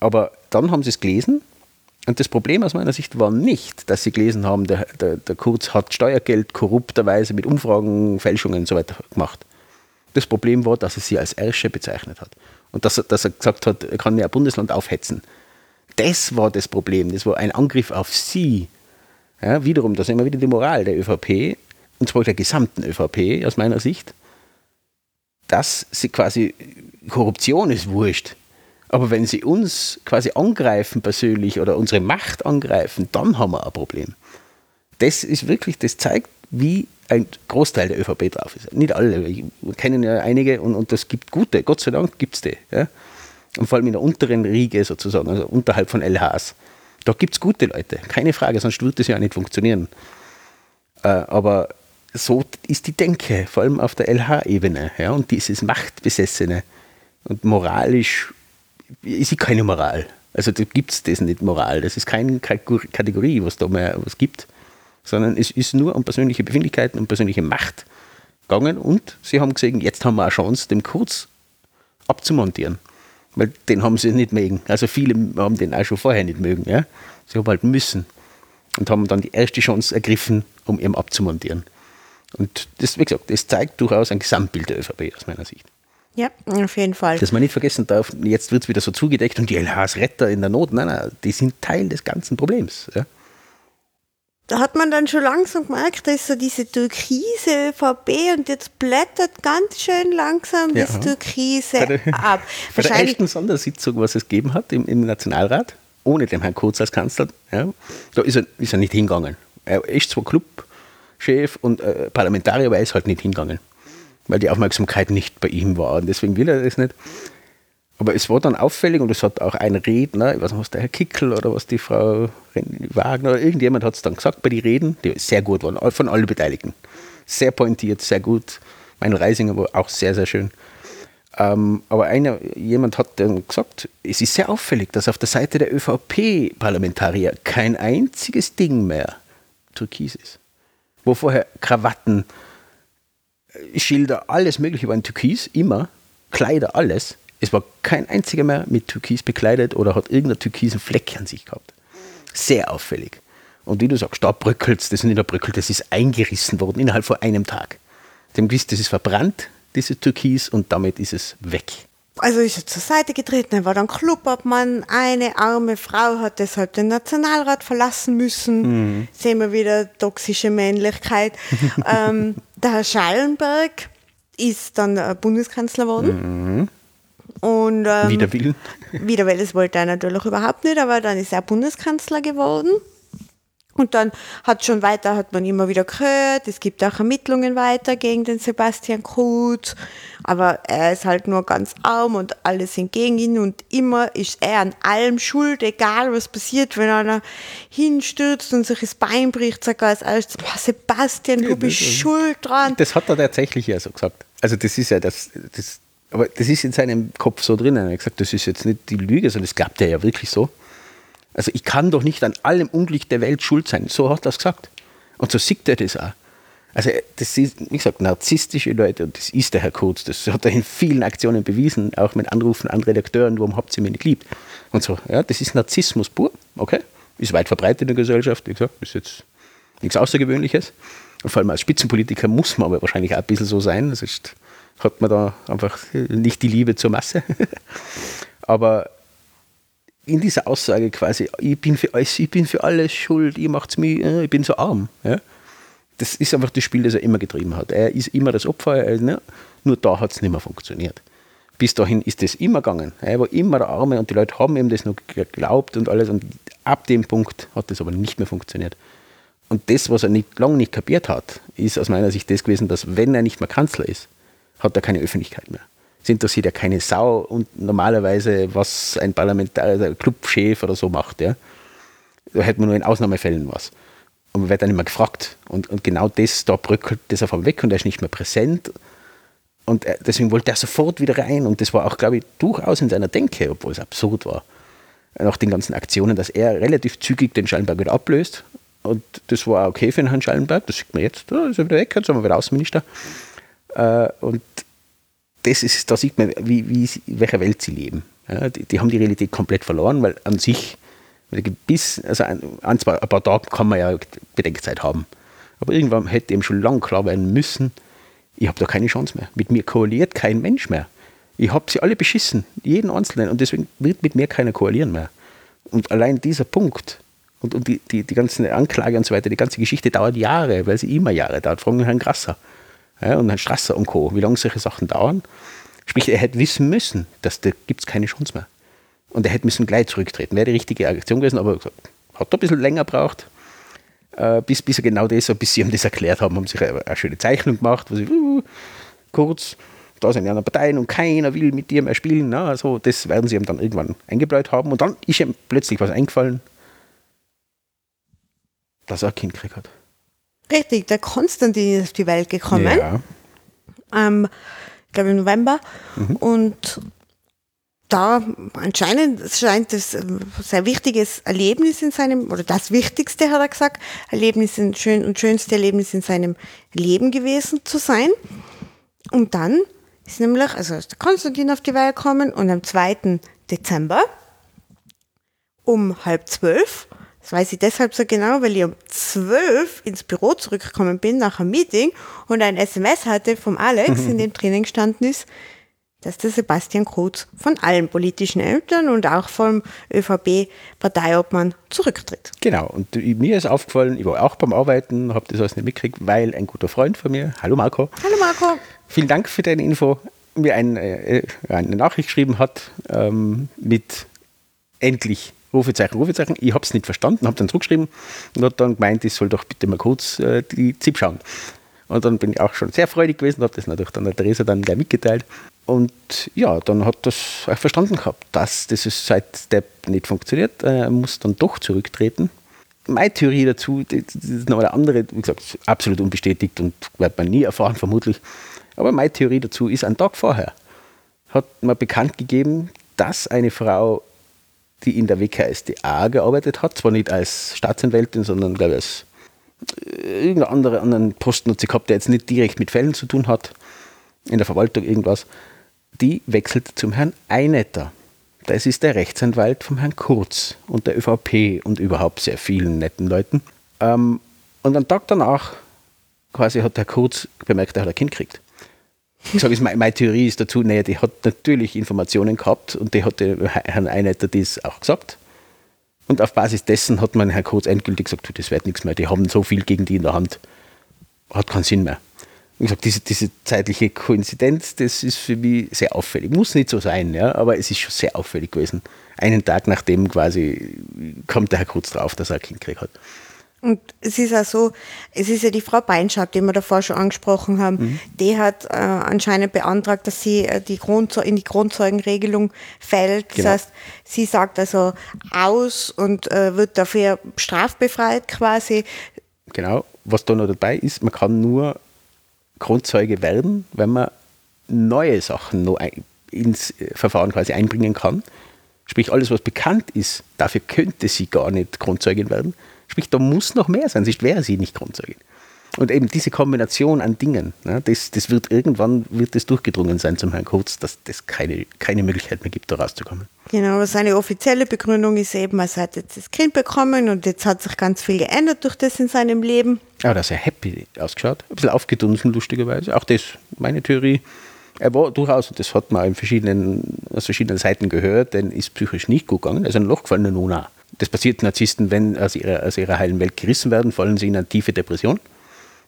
Aber dann haben sie es gelesen und das Problem aus meiner Sicht war nicht, dass sie gelesen haben, der, der, der Kurz hat Steuergeld korrupterweise mit Umfragen, Fälschungen und so weiter gemacht. Das Problem war, dass er sie als Ersche bezeichnet hat. Und dass er, dass er gesagt hat, er kann mir ein Bundesland aufhetzen. Das war das Problem. Das war ein Angriff auf sie. Ja, wiederum, das ist immer wieder die Moral der ÖVP, und zwar der gesamten ÖVP aus meiner Sicht, dass sie quasi, Korruption ist wurscht. Aber wenn sie uns quasi angreifen persönlich oder unsere Macht angreifen, dann haben wir ein Problem. Das ist wirklich, das zeigt, wie ein Großteil der ÖVP drauf ist. Nicht alle, wir kennen ja einige und, und das gibt gute, Gott sei Dank gibt es die. Ja? Und vor allem in der unteren Riege sozusagen, also unterhalb von LHs. Da gibt es gute Leute, keine Frage, sonst würde das ja auch nicht funktionieren. Äh, aber so ist die Denke, vor allem auf der LH-Ebene. Ja? Und dieses Machtbesessene und moralisch ist keine Moral. Also da gibt es das nicht Moral. Das ist keine Kategorie, was da mehr was gibt sondern es ist nur um persönliche Befindlichkeiten und persönliche Macht gegangen und sie haben gesehen, jetzt haben wir eine Chance, den Kurz abzumontieren. Weil den haben sie nicht mögen. Also viele haben den auch schon vorher nicht mögen. Ja? Sie haben halt müssen und haben dann die erste Chance ergriffen, um ihn abzumontieren. Und das, wie gesagt, das zeigt durchaus ein Gesamtbild der ÖVP aus meiner Sicht. Ja, auf jeden Fall. Dass man nicht vergessen darf, jetzt wird es wieder so zugedeckt und die LHs Retter in der Not. Nein, nein, die sind Teil des ganzen Problems. Ja? Da hat man dann schon langsam gemerkt, da ist so diese türkise ÖVP und jetzt blättert ganz schön langsam ja. das Türkise der, ab. Bei der ersten Sondersitzung, was es gegeben hat im, im Nationalrat, ohne den Herrn Kurz als Kanzler, ja, da ist er, ist er nicht hingegangen. Er ist zwar Clubchef und äh, Parlamentarier, aber er ist halt nicht hingegangen, weil die Aufmerksamkeit nicht bei ihm war. Und deswegen will er das nicht. Aber es war dann auffällig und es hat auch ein Redner, ich weiß nicht, was der Herr Kickel oder was die Frau Wagner oder irgendjemand hat es dann gesagt bei den Reden, die sehr gut waren, von allen Beteiligten. Sehr pointiert, sehr gut. Mein Reisinger war auch sehr, sehr schön. Ähm, aber einer, jemand hat dann gesagt, es ist sehr auffällig, dass auf der Seite der ÖVP-Parlamentarier kein einziges Ding mehr türkis ist. Wo vorher Krawatten, Schilder, alles Mögliche waren türkis, immer, Kleider, alles es war kein einziger mehr mit Türkis bekleidet oder hat irgendeinen türkisen Fleck an sich gehabt. Sehr auffällig. Und wie du sagst, da bröckelt das ist nicht bröckelt, das ist eingerissen worden innerhalb von einem Tag. Dem gewiss, das ist verbrannt, dieses Türkis, und damit ist es weg. Also ist er zur Seite getreten, er war dann Clubobmann. Eine arme Frau hat deshalb den Nationalrat verlassen müssen. Mhm. Sehen wir wieder toxische Männlichkeit. ähm, der Herr Schallenberg ist dann Bundeskanzler geworden. Mhm. Und, ähm, Wider Willen? Wider Willen, das wollte er natürlich überhaupt nicht, aber dann ist er Bundeskanzler geworden. Und dann hat schon weiter, hat man immer wieder gehört, es gibt auch Ermittlungen weiter gegen den Sebastian Kurz, aber er ist halt nur ganz arm und alle sind gegen ihn und immer ist er an allem schuld, egal was passiert, wenn einer hinstürzt und sich das Bein bricht, sagt er als erstes, Sebastian, du bist schuld dran. Das hat er tatsächlich ja so gesagt. Also das ist ja das, das aber das ist in seinem Kopf so drin. Er hat gesagt, das ist jetzt nicht die Lüge, sondern das glaubt er ja wirklich so. Also ich kann doch nicht an allem Unglück der Welt schuld sein. So hat er es gesagt. Und so sieht er das auch. Also das ist, wie gesagt, narzisstische Leute und das ist der Herr Kurz. Das hat er in vielen Aktionen bewiesen, auch mit Anrufen an Redakteuren, warum habt ihr mich nicht liebt? Und so, ja, das ist Narzissmus pur, okay? Ist weit verbreitet in der Gesellschaft, wie gesagt, ist jetzt nichts Außergewöhnliches. Und vor allem als Spitzenpolitiker muss man aber wahrscheinlich auch ein bisschen so sein. Das ist hat man da einfach nicht die Liebe zur Masse. Aber in dieser Aussage quasi, ich bin für alles, ich bin für alles schuld, ihr macht's mir, äh, ich bin so arm. Ja? Das ist einfach das Spiel, das er immer getrieben hat. Er ist immer das Opfer, er, ne? nur da hat es nicht mehr funktioniert. Bis dahin ist das immer gegangen. Er war immer der Arme und die Leute haben ihm das noch geglaubt und alles. Und ab dem Punkt hat das aber nicht mehr funktioniert. Und das, was er nicht, lange nicht kapiert hat, ist aus meiner Sicht das gewesen, dass wenn er nicht mehr Kanzler ist, hat er keine Öffentlichkeit mehr. Es interessiert ja keine Sau und normalerweise, was ein Parlamentarier, Clubchef oder so macht. Ja. Da hätte man nur in Ausnahmefällen was. Und man wird dann immer gefragt. Und, und genau das, da bröckelt das auf einmal weg und er ist nicht mehr präsent. Und deswegen wollte er sofort wieder rein. Und das war auch, glaube ich, durchaus in seiner Denke, obwohl es absurd war. Nach den ganzen Aktionen, dass er relativ zügig den Schallenberg wieder ablöst. Und das war okay für den Herrn Schallenberg. Das sieht man jetzt. Da ist er wieder weg, jetzt sind wir wieder Außenminister. Äh, und das ist, da sieht man, wie, wie, in welcher Welt sie leben. Ja, die, die, haben die Realität komplett verloren, weil an sich, bis, also ein, ein, zwei, ein paar Tage kann man ja Bedenkzeit haben. Aber irgendwann hätte ihm schon lange klar werden müssen, ich habe da keine Chance mehr. Mit mir koaliert kein Mensch mehr. Ich habe sie alle beschissen, jeden Einzelnen. Und deswegen wird mit mir keiner koalieren mehr. Und allein dieser Punkt und, und die, die, die ganze Anklage und so weiter, die ganze Geschichte dauert Jahre, weil sie immer Jahre dauert. Fragen Herrn Grasser ja, und Herrn Strasser und Co., wie lange solche Sachen dauern. Sprich, er hätte wissen müssen, dass da gibt es keine Chance mehr. Und er hätte müssen gleich zurücktreten. Wäre die richtige Aktion gewesen, aber hat ein bisschen länger gebraucht, äh, bis, bis er genau das, bis sie ihm das erklärt haben, haben sich eine, eine schöne Zeichnung gemacht, wo sie uh, kurz, da sind die anderen Parteien und keiner will mit dir mehr spielen. Na, also das werden sie ihm dann irgendwann eingebläut haben. Und dann ist ihm plötzlich was eingefallen, dass er ein Kind gekriegt hat. Richtig, der Konstantin ist auf die Welt gekommen. Ja. Ähm, ich glaube im November. Mhm. Und da anscheinend scheint es ein sehr wichtiges Erlebnis in seinem, oder das wichtigste, hat er gesagt, Erlebnis in, schön, und schönste Erlebnis in seinem Leben gewesen zu sein. Und dann ist nämlich, also ist der Konstantin auf die Welt gekommen und am 2. Dezember um halb zwölf das weiß ich deshalb so genau, weil ich um 12 ins Büro zurückgekommen bin nach einem Meeting und ein SMS hatte vom Alex, in dem Training gestanden ist, dass der Sebastian Kurz von allen politischen Ämtern und auch vom ÖVP-Parteiobmann zurücktritt. Genau, und mir ist aufgefallen, ich war auch beim Arbeiten, habe das alles nicht mitgekriegt, weil ein guter Freund von mir, hallo Marco. Hallo Marco. Vielen Dank für deine Info, mir ein, äh, eine Nachricht geschrieben hat ähm, mit endlich Rufezeichen, Rufezeichen. Ich habe es nicht verstanden, habe dann zurückgeschrieben und hat dann gemeint, ich soll doch bitte mal kurz äh, die ZIP schauen. Und dann bin ich auch schon sehr freudig gewesen, habe das natürlich dann der Theresa dann gleich mitgeteilt. Und ja, dann hat das auch verstanden gehabt, dass das ist seit Step nicht funktioniert. Er muss dann doch zurücktreten. Meine Theorie dazu, das ist noch eine andere, wie gesagt, absolut unbestätigt und wird man nie erfahren, vermutlich. Aber meine Theorie dazu ist, ein Tag vorher hat man bekannt gegeben, dass eine Frau die in der WKSDA gearbeitet hat, zwar nicht als Staatsanwältin, sondern glaube ich als äh, irgendeinen andere, anderen Posten hat sie gehabt, der jetzt nicht direkt mit Fällen zu tun hat, in der Verwaltung irgendwas, die wechselt zum Herrn Einetter. Das ist der Rechtsanwalt vom Herrn Kurz und der ÖVP und überhaupt sehr vielen netten Leuten. Ähm, und einen Tag danach quasi hat der Kurz bemerkt, er hat ein Kind gekriegt sage, meine Theorie ist dazu, naja, die hat natürlich Informationen gehabt und die hat Herrn Einetter das auch gesagt. Und auf Basis dessen hat man Herr Kurz endgültig gesagt, das wird nichts mehr, die haben so viel gegen die in der Hand, hat keinen Sinn mehr. Wie gesagt, diese, diese zeitliche Koinzidenz, das ist für mich sehr auffällig. Muss nicht so sein, ja, aber es ist schon sehr auffällig gewesen. Einen Tag nachdem quasi kommt der Herr Kurz drauf, dass er ein Kind gekriegt hat. Und es ist auch so, es ist ja die Frau Beinschab, die wir davor schon angesprochen haben, mhm. die hat äh, anscheinend beantragt, dass sie äh, die in die Grundzeugenregelung fällt. Genau. Das heißt, sie sagt also aus und äh, wird dafür strafbefreit quasi. Genau, was da noch dabei ist, man kann nur Grundzeuge werden, wenn man neue Sachen noch ein, ins äh, Verfahren quasi einbringen kann. Sprich, alles, was bekannt ist, dafür könnte sie gar nicht Grundzeugin werden. Sprich, da muss noch mehr sein, sonst wäre sie nicht Grundzeugin. Und eben diese Kombination an Dingen, ne, das, das wird irgendwann wird das durchgedrungen sein zum Herrn Kurz, dass das keine, keine Möglichkeit mehr gibt, da rauszukommen. Genau, aber seine offizielle Begründung ist eben, er hat jetzt das Kind bekommen und jetzt hat sich ganz viel geändert durch das in seinem Leben. Ja, da ist er happy ausgeschaut, ein bisschen aufgedunsen, lustigerweise. Auch das, meine Theorie. Er war durchaus, und das hat man in verschiedenen, aus verschiedenen Seiten gehört, denn ist psychisch nicht gut gegangen. Er ist ein Loch gefallener Nona. Das passiert Narzissten, wenn aus ihrer, aus ihrer heilen Welt gerissen werden, fallen sie in eine tiefe Depression.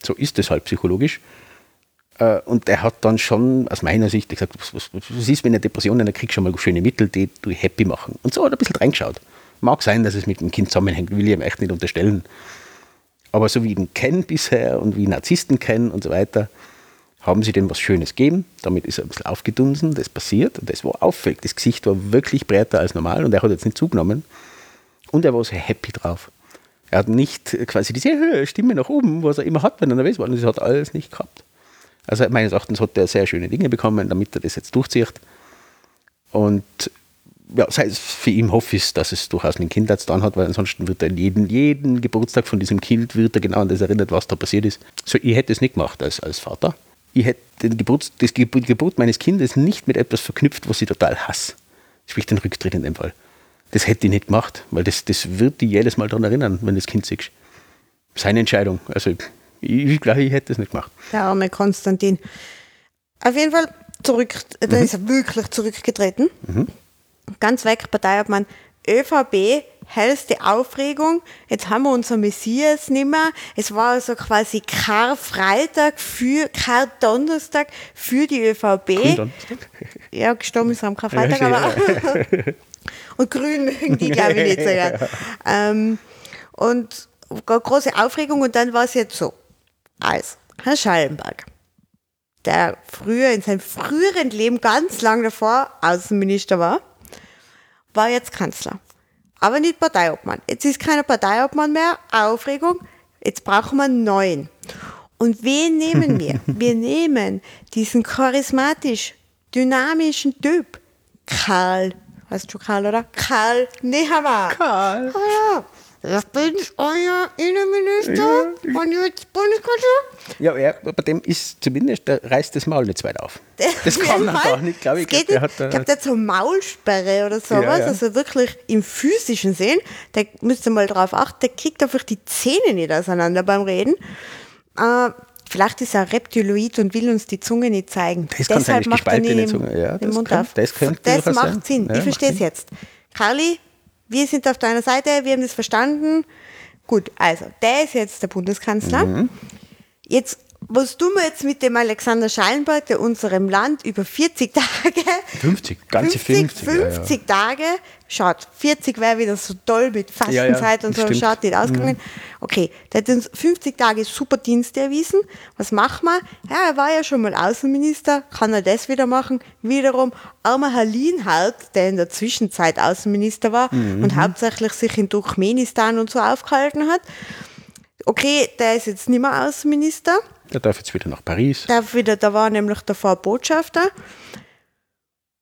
So ist es halt psychologisch. Äh, und er hat dann schon aus meiner Sicht gesagt, was, was, was ist, wenn eine Depression, dann kriegst schon mal schöne Mittel, die du happy machen. Und so hat er ein bisschen reingeschaut. Mag sein, dass es mit dem Kind zusammenhängt, will ich ihm echt nicht unterstellen. Aber so wie ich ihn kenne bisher und wie Narzissten kennen und so weiter, haben sie dem was Schönes gegeben. Damit ist er ein bisschen aufgedunsen, das passiert und das war auffällig. Das Gesicht war wirklich breiter als normal und er hat jetzt nicht zugenommen. Und er war sehr happy drauf. Er hat nicht quasi diese Stimme nach oben, was er immer hat, wenn er nervös war. Und das hat alles nicht gehabt. Also meines Erachtens hat er sehr schöne Dinge bekommen, damit er das jetzt durchzieht. Und ja, sei es für ihn hoffe ich, dass es durchaus einen Kindheitstag hat, weil ansonsten wird er jeden, jeden Geburtstag von diesem Kind wird er genau an das erinnert, was da passiert ist. So, ich hätte es nicht gemacht als, als Vater. Ich hätte den Geburt, das Geburt meines Kindes nicht mit etwas verknüpft, was ich total hasse. Sprich den Rücktritt in dem Fall. Das hätte ich nicht gemacht, weil das, das wird dich jedes Mal daran erinnern, wenn du das Kind siehst. Seine Entscheidung. Also ich, glaube, ich hätte das nicht gemacht. Der arme Konstantin. Auf jeden Fall zurück, mhm. ist er wirklich zurückgetreten. Mhm. Ganz weg, Parteiobmann. ÖVP, hellste Aufregung. Jetzt haben wir unser Messias nicht mehr. Es war also quasi Karfreitag für, Kar-Donnerstag für die ÖVP. Ja, gestorben ist am Karfreitag, aber. und grün mögen die, glaube ich, nicht so gern. Ähm, und große Aufregung und dann war es jetzt so. Also, Herr Schallenberg, der früher in seinem früheren Leben ganz lang davor Außenminister war, war jetzt Kanzler. Aber nicht Parteiobmann. Jetzt ist keiner Parteiobmann mehr. Aufregung. Jetzt brauchen wir einen neuen. Und wen nehmen wir? wir nehmen diesen charismatisch dynamischen Typ. Karl. Weißt du Karl, oder? Karl Nehammer. Karl. Ah, ja. Ich bin euer Innenminister ja, und jetzt Bundeskanzler. Ja, er, bei dem ist zumindest, der reißt das Maul nicht weit auf. Das kann man gar nicht, glaube ich. Glaub, der hat, ich glaube, der hat so eine Maulsperre oder sowas, ja, ja. also wirklich im physischen Sinn. Da müsst ihr mal drauf achten, der kriegt einfach die Zähne nicht auseinander beim Reden. Äh, Vielleicht ist er Reptiloid und will uns die Zunge nicht zeigen. Das Deshalb macht er nicht Zunge. Ja, den Mund kann, auf. Das, das macht sein. Sinn. Ja, ich verstehe es jetzt. Carly, wir sind auf deiner Seite, wir haben das verstanden. Gut, also, der ist jetzt der Bundeskanzler. Mhm. Jetzt, was tun wir jetzt mit dem Alexander Schallenberg, der unserem Land über 40 Tage. 50, ganze 50. 50, 50 ja, ja. Tage schaut, 40 wäre wieder so toll mit Fastenzeit ja, und so, stimmt. schaut nicht ausgegangen. Mhm. Okay, der hat uns 50 Tage super Dienste erwiesen. Was machen wir? Ja, er war ja schon mal Außenminister, kann er das wieder machen? Wiederum armer Herr Lienhardt, der in der Zwischenzeit Außenminister war mhm. und hauptsächlich sich in Turkmenistan und so aufgehalten hat. Okay, der ist jetzt nicht mehr Außenminister. Der darf jetzt wieder nach Paris. Darf wieder, da war nämlich davor Botschafter.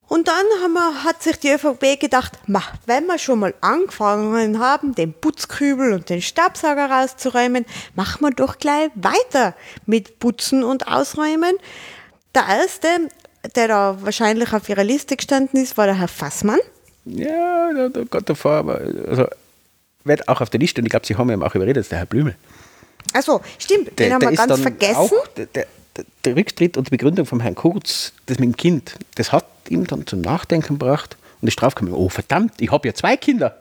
Und dann wir, hat sich die ÖVP gedacht, ma, wenn wir schon mal angefangen haben, den Putzkübel und den Stabsauger rauszuräumen, machen wir doch gleich weiter mit Putzen und Ausräumen. Der erste, der da wahrscheinlich auf ihrer Liste gestanden ist, war der Herr Fassmann. Ja, da, da Gott davor, aber also, wird auch auf der Liste und ich glaube, Sie haben ja auch überredet, der Herr Blümel. Achso, stimmt, der, den haben wir ganz vergessen. Auch, der, der Rücktritt und die Begründung von Herrn Kurz, das mit dem Kind, das hat ihm dann zum Nachdenken gebracht und ist draufgekommen, oh verdammt, ich habe ja zwei Kinder.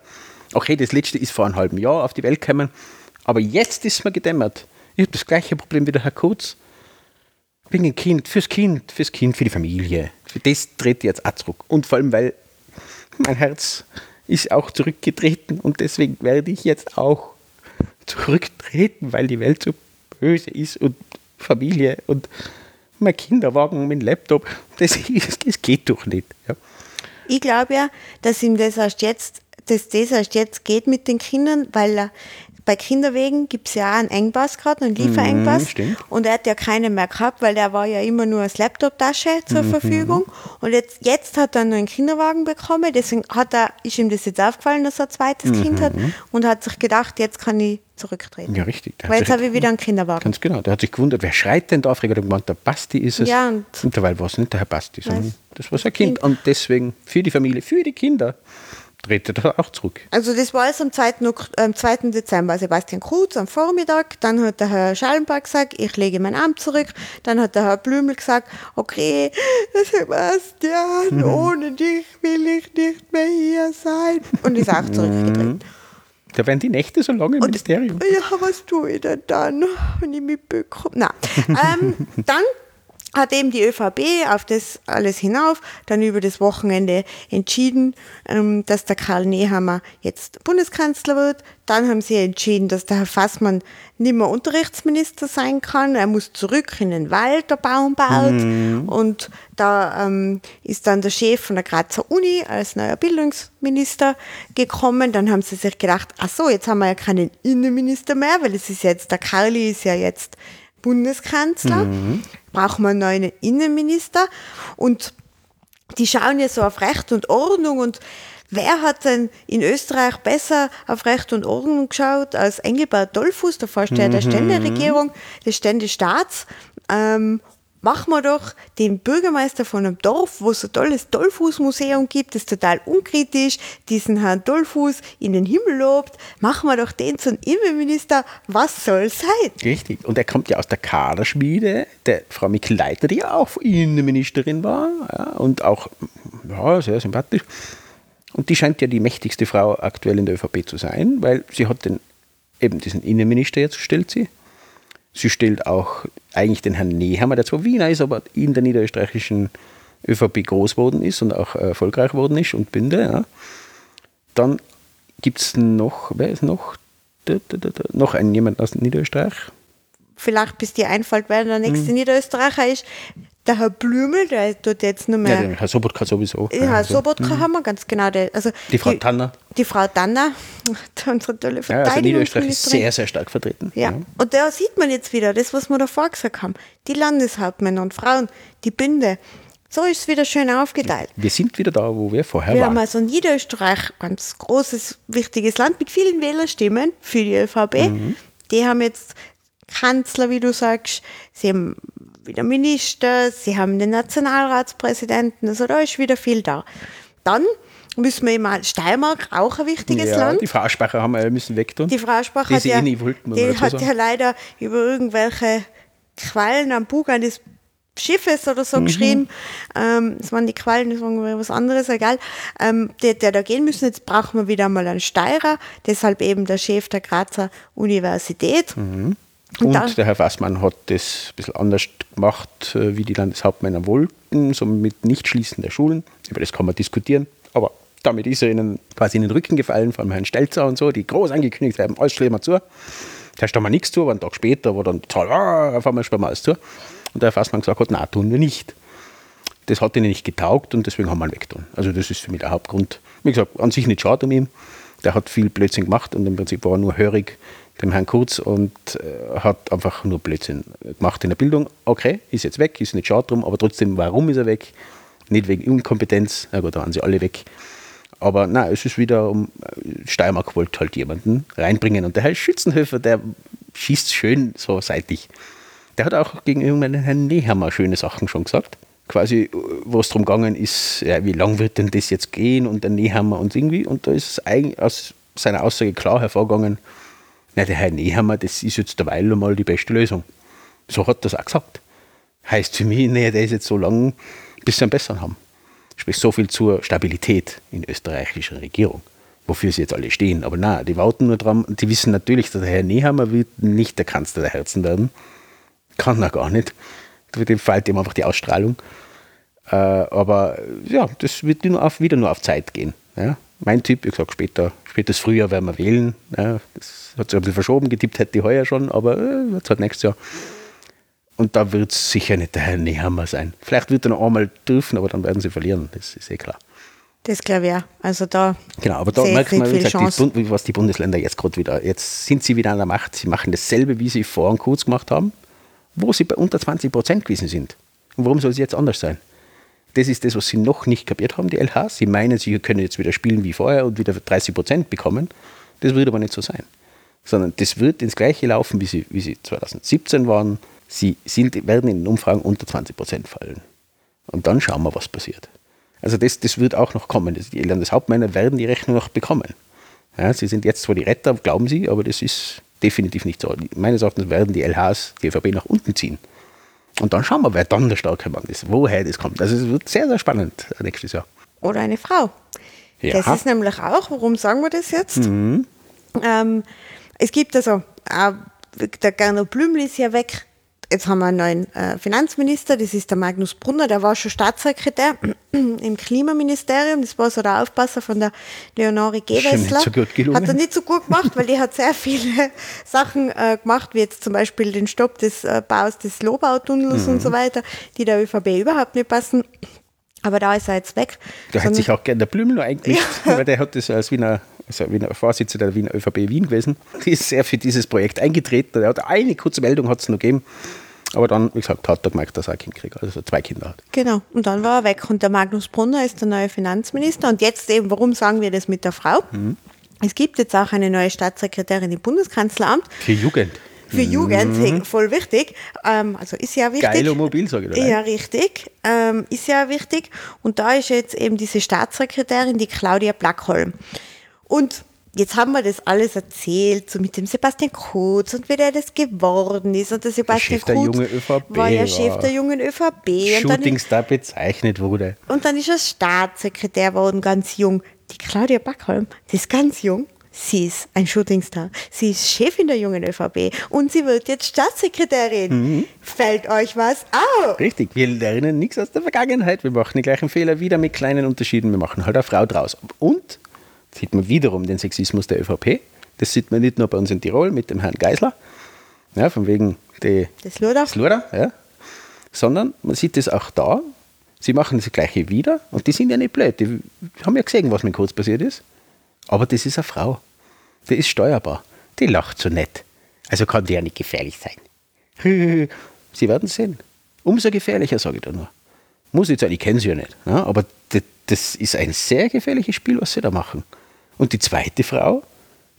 Okay, das letzte ist vor einem halben Jahr auf die Welt gekommen, aber jetzt ist mir gedämmert. Ich habe das gleiche Problem wie der Herr Kurz. Wegen dem Kind, fürs Kind, fürs Kind, für die Familie. Für das dreht jetzt auch zurück. Und vor allem, weil mein Herz ist auch zurückgetreten und deswegen werde ich jetzt auch zurücktreten, weil die Welt so böse ist und Familie und mein Kinderwagen dem Laptop, das, das geht doch nicht. Ja. Ich glaube ja, dass ihm das erst jetzt, dass das erst jetzt geht mit den Kindern, weil er bei Kinderwegen gibt es ja auch einen Engpass gerade, einen Lieferengpass. Mhm, und er hat ja keine mehr gehabt, weil der war ja immer nur als Laptop-Tasche zur mhm. Verfügung. Und jetzt, jetzt hat er einen Kinderwagen bekommen, deswegen hat er, ist ihm das jetzt aufgefallen, dass er ein zweites mhm. Kind hat und hat sich gedacht, jetzt kann ich zurücktreten. Ja, richtig. Weil jetzt habe ich wieder einen Kinderwagen. Ganz genau. Der hat sich gewundert, wer schreit denn da? Fragt er gemeint, der Basti ist es. Ja, und, und dabei war es nicht der Herr Basti, sondern das war sein Kind. kind. Und deswegen für die Familie, für die Kinder tretet er auch zurück. Also das war es am 2. Am 2. Dezember. Sebastian Kruz am Vormittag, dann hat der Herr Schallenberg gesagt, ich lege mein Amt zurück. Dann hat der Herr Blümel gesagt, okay, Sebastian, mhm. ohne dich will ich nicht mehr hier sein. Und ist auch zurückgetreten. Da werden die Nächte so lange im Und, Ministerium. Ja, was tue ich denn dann, wenn ich mich bekomme? Nein. ähm, dann hat eben die ÖVP auf das alles hinauf dann über das Wochenende entschieden, ähm, dass der Karl Nehammer jetzt Bundeskanzler wird. Dann haben sie entschieden, dass der Herr Fassmann nicht mehr Unterrichtsminister sein kann. Er muss zurück in den Wald, der Baum baut. Mhm. Und da ähm, ist dann der Chef von der Grazer Uni als neuer Bildungsminister gekommen. Dann haben sie sich gedacht, ach so, jetzt haben wir ja keinen Innenminister mehr, weil es ist jetzt, der Karli ist ja jetzt Bundeskanzler. Mhm. Brauchen wir einen neuen Innenminister und die schauen ja so auf Recht und Ordnung und Wer hat denn in Österreich besser auf Recht und Ordnung geschaut als Engelbert Dollfuß, der Vorsteher mhm. der Ständeregierung, des Ständestaats? Ähm, machen wir doch den Bürgermeister von einem Dorf, wo es ein tolles Dollfuß-Museum gibt, das total unkritisch diesen Herrn Dollfuß in den Himmel lobt, machen wir doch den zum Innenminister, was soll sein? Richtig, und er kommt ja aus der Kaderschmiede, der Frau Mikl-Leiter, die ja auch Innenministerin war ja, und auch ja, sehr sympathisch. Und die scheint ja die mächtigste Frau aktuell in der ÖVP zu sein, weil sie hat den, eben diesen Innenminister jetzt, stellt sie. Sie stellt auch eigentlich den Herrn Nehammer, der zwar Wiener ist, aber in der niederösterreichischen ÖVP groß geworden ist und auch erfolgreich geworden ist und Bünde. Ja. Dann gibt es noch, wer ist noch? Da, da, da, noch einen jemand aus Niederösterreich. Vielleicht bis dir einfällt, wer der nächste hm. Niederösterreicher ist. Der Herr Blümel, der tut jetzt nur mehr. Ja, Herr Sobotka sowieso. Ja, Herr also, Sobotka mhm. haben wir ganz genau. Der, also die Frau die, Tanner. Die Frau Tanner, unsere tolle Verteidigung. Ja, also Niederösterreich ist sehr, sehr stark vertreten. Ja. ja. und da sieht man jetzt wieder das, was wir davor gesagt haben. Die Landeshauptmänner und Frauen, die Bünde. So ist es wieder schön aufgeteilt. Wir sind wieder da, wo wir vorher wir waren. Wir haben also Niederösterreich, ganz großes, wichtiges Land mit vielen Wählerstimmen für die ÖVP. Mhm. Die haben jetzt Kanzler, wie du sagst, sie haben wieder Minister, sie haben den Nationalratspräsidenten, also da ist wieder viel da. Dann müssen wir immer, Steiermark, auch ein wichtiges ja, Land. Die Frauensprache haben wir müssen wegtun. Die Frauensprache hat, ja, eh wollten, die hat ja leider über irgendwelche Quallen am Bug eines Schiffes oder so mhm. geschrieben. Ähm, das waren die Quallen, das war was anderes, egal. Ähm, der, der da gehen müssen, jetzt brauchen wir wieder mal einen Steirer, deshalb eben der Chef der Grazer Universität. Mhm. Und, und der Herr Fassmann hat das ein bisschen anders gemacht, äh, wie die Landeshauptmänner wollten, so mit Nichtschließen der Schulen. Über das kann man diskutieren. Aber damit ist er ihnen quasi in den Rücken gefallen, vor allem Herrn Stelzer und so, die groß angekündigt haben, alles stellen wir zu. Da steht mal nichts zu, aber einen Tag später war dann ah, auf einmal stellen wir alles zu. Und der Herr Fassmann gesagt hat, nein, tun wir nicht. Das hat ihnen nicht getaugt und deswegen haben wir ihn weggetan. Also das ist für mich der Hauptgrund. Wie gesagt, an sich nicht schade um ihn. Der hat viel Blödsinn gemacht und im Prinzip war er nur hörig dem Herrn Kurz und äh, hat einfach nur Blödsinn gemacht in der Bildung. Okay, ist jetzt weg, ist nicht schade drum, aber trotzdem, warum ist er weg? Nicht wegen Inkompetenz, na gut, da waren sie alle weg. Aber nein, es ist wieder um äh, Steiermark wollte halt jemanden reinbringen. Und der Herr Schützenhöfer, der schießt schön so seitlich. Der hat auch gegenüber den Herrn Nehammer schöne Sachen schon gesagt. Quasi, wo es darum gegangen ist, ja, wie lang wird denn das jetzt gehen und der Nehammer und irgendwie. Und da ist es eigentlich aus seiner Aussage klar hervorgegangen, na, der Herr Nehammer, das ist jetzt derweil mal die beste Lösung. So hat das auch gesagt. Heißt für mich, nee, der ist jetzt so lang, bis sie einen besseren haben. Sprich, so viel zur Stabilität in der österreichischen Regierung, wofür sie jetzt alle stehen. Aber na, die warten nur dran, die wissen natürlich, dass der Herr Nehammer wird nicht der Kanzler der Herzen werden. Kann er gar nicht. Dem fehlt ihm einfach die Ausstrahlung. Äh, aber ja, das wird nur auf, wieder nur auf Zeit gehen. Ja? Mein Typ, ich sage später, spätes Frühjahr werden wir wählen. Ja, das hat sich ein bisschen verschoben, getippt hätte ich heuer schon, aber äh, jetzt halt nächstes Jahr. Und da wird es sicher nicht der Herr Nehammer sein. Vielleicht wird er noch einmal dürfen, aber dann werden sie verlieren, das ist eh klar. Das glaube ich auch. Also da genau, aber da merkt man, wie gesagt, die, was die Bundesländer jetzt gerade wieder, jetzt sind sie wieder an der Macht, sie machen dasselbe, wie sie vor und kurz gemacht haben, wo sie bei unter 20 Prozent gewesen sind. Und warum soll es jetzt anders sein? Das ist das, was sie noch nicht kapiert haben, die LHs. Sie meinen, sie können jetzt wieder spielen wie vorher und wieder 30 Prozent bekommen. Das wird aber nicht so sein. Sondern das wird ins Gleiche laufen, wie sie, wie sie 2017 waren. Sie sind, werden in den Umfragen unter 20 Prozent fallen. Und dann schauen wir, was passiert. Also das, das wird auch noch kommen. Die Landeshauptmänner werden die Rechnung noch bekommen. Ja, sie sind jetzt zwar die Retter, glauben sie, aber das ist definitiv nicht so. Meines Erachtens werden die LHs die ÖVP nach unten ziehen. Und dann schauen wir, wer dann der starke Mann ist, woher das kommt. Also es wird sehr, sehr spannend nächstes Jahr. Oder eine Frau. Ja. Das ist nämlich auch, warum sagen wir das jetzt? Mhm. Ähm, es gibt also, äh, der Gernot Blümel ist ja weg. Jetzt haben wir einen neuen äh, Finanzminister, das ist der Magnus Brunner, der war schon Staatssekretär im Klimaministerium, das war so der Aufpasser von der Leonore Gewessler. So hat er nicht so gut gemacht, weil die hat sehr viele Sachen äh, gemacht, wie jetzt zum Beispiel den Stopp des äh, Baus des Lobautunnels mhm. und so weiter, die der ÖVP überhaupt nicht passen. Aber da ist er jetzt weg. Da hat sich auch gerne der Blümel eingemischt, ja. weil der hat das als Wiener, also Wiener Vorsitzender der Wiener ÖVP Wien gewesen. Die ist sehr für dieses Projekt eingetreten. Er hat eine kurze Meldung hat es noch gegeben. Aber dann, wie gesagt, hat er gemerkt, dass er ein Kind kriegt, also zwei Kinder hat. Genau, und dann war er weg. Und der Magnus Brunner ist der neue Finanzminister. Und jetzt eben, warum sagen wir das mit der Frau? Mhm. Es gibt jetzt auch eine neue Staatssekretärin im Bundeskanzleramt. Für Jugend. Für Jugend, hey, voll wichtig. Ähm, also ist ja wichtig. Geil und mobil, sage ich dir. Ja, richtig. Ähm, ist ja wichtig. Und da ist jetzt eben diese Staatssekretärin, die Claudia Blackholm. Und jetzt haben wir das alles erzählt, so mit dem Sebastian Kurz und wie der das geworden ist. Und der Sebastian Chef der Kurz jungen ÖVP war ja. Chef der jungen ÖVP. Shootingstar bezeichnet wurde. und dann ist er Staatssekretär geworden, ganz jung. Die Claudia Backholm, die ist ganz jung. Sie ist ein Shootingstar. Sie ist Chefin der jungen ÖVP und sie wird jetzt Staatssekretärin. Fällt euch was auf? Richtig, wir lernen nichts aus der Vergangenheit. Wir machen die gleichen Fehler wieder mit kleinen Unterschieden. Wir machen halt eine Frau draus. Und sieht man wiederum den Sexismus der ÖVP. Das sieht man nicht nur bei uns in Tirol mit dem Herrn Geisler, ja, von wegen die Das Luder. Ja, sondern man sieht es auch da. Sie machen das Gleiche wieder und die sind ja nicht blöd. Die haben ja gesehen, was mit Kurz passiert ist. Aber das ist eine Frau. Die ist steuerbar. Die lacht so nett. Also kann die ja nicht gefährlich sein. Sie werden sehen. Umso gefährlicher, sage ich da nur. Muss jetzt sein, ich kenne sie ja nicht. Ja, aber das, das ist ein sehr gefährliches Spiel, was sie da machen. Und die zweite Frau,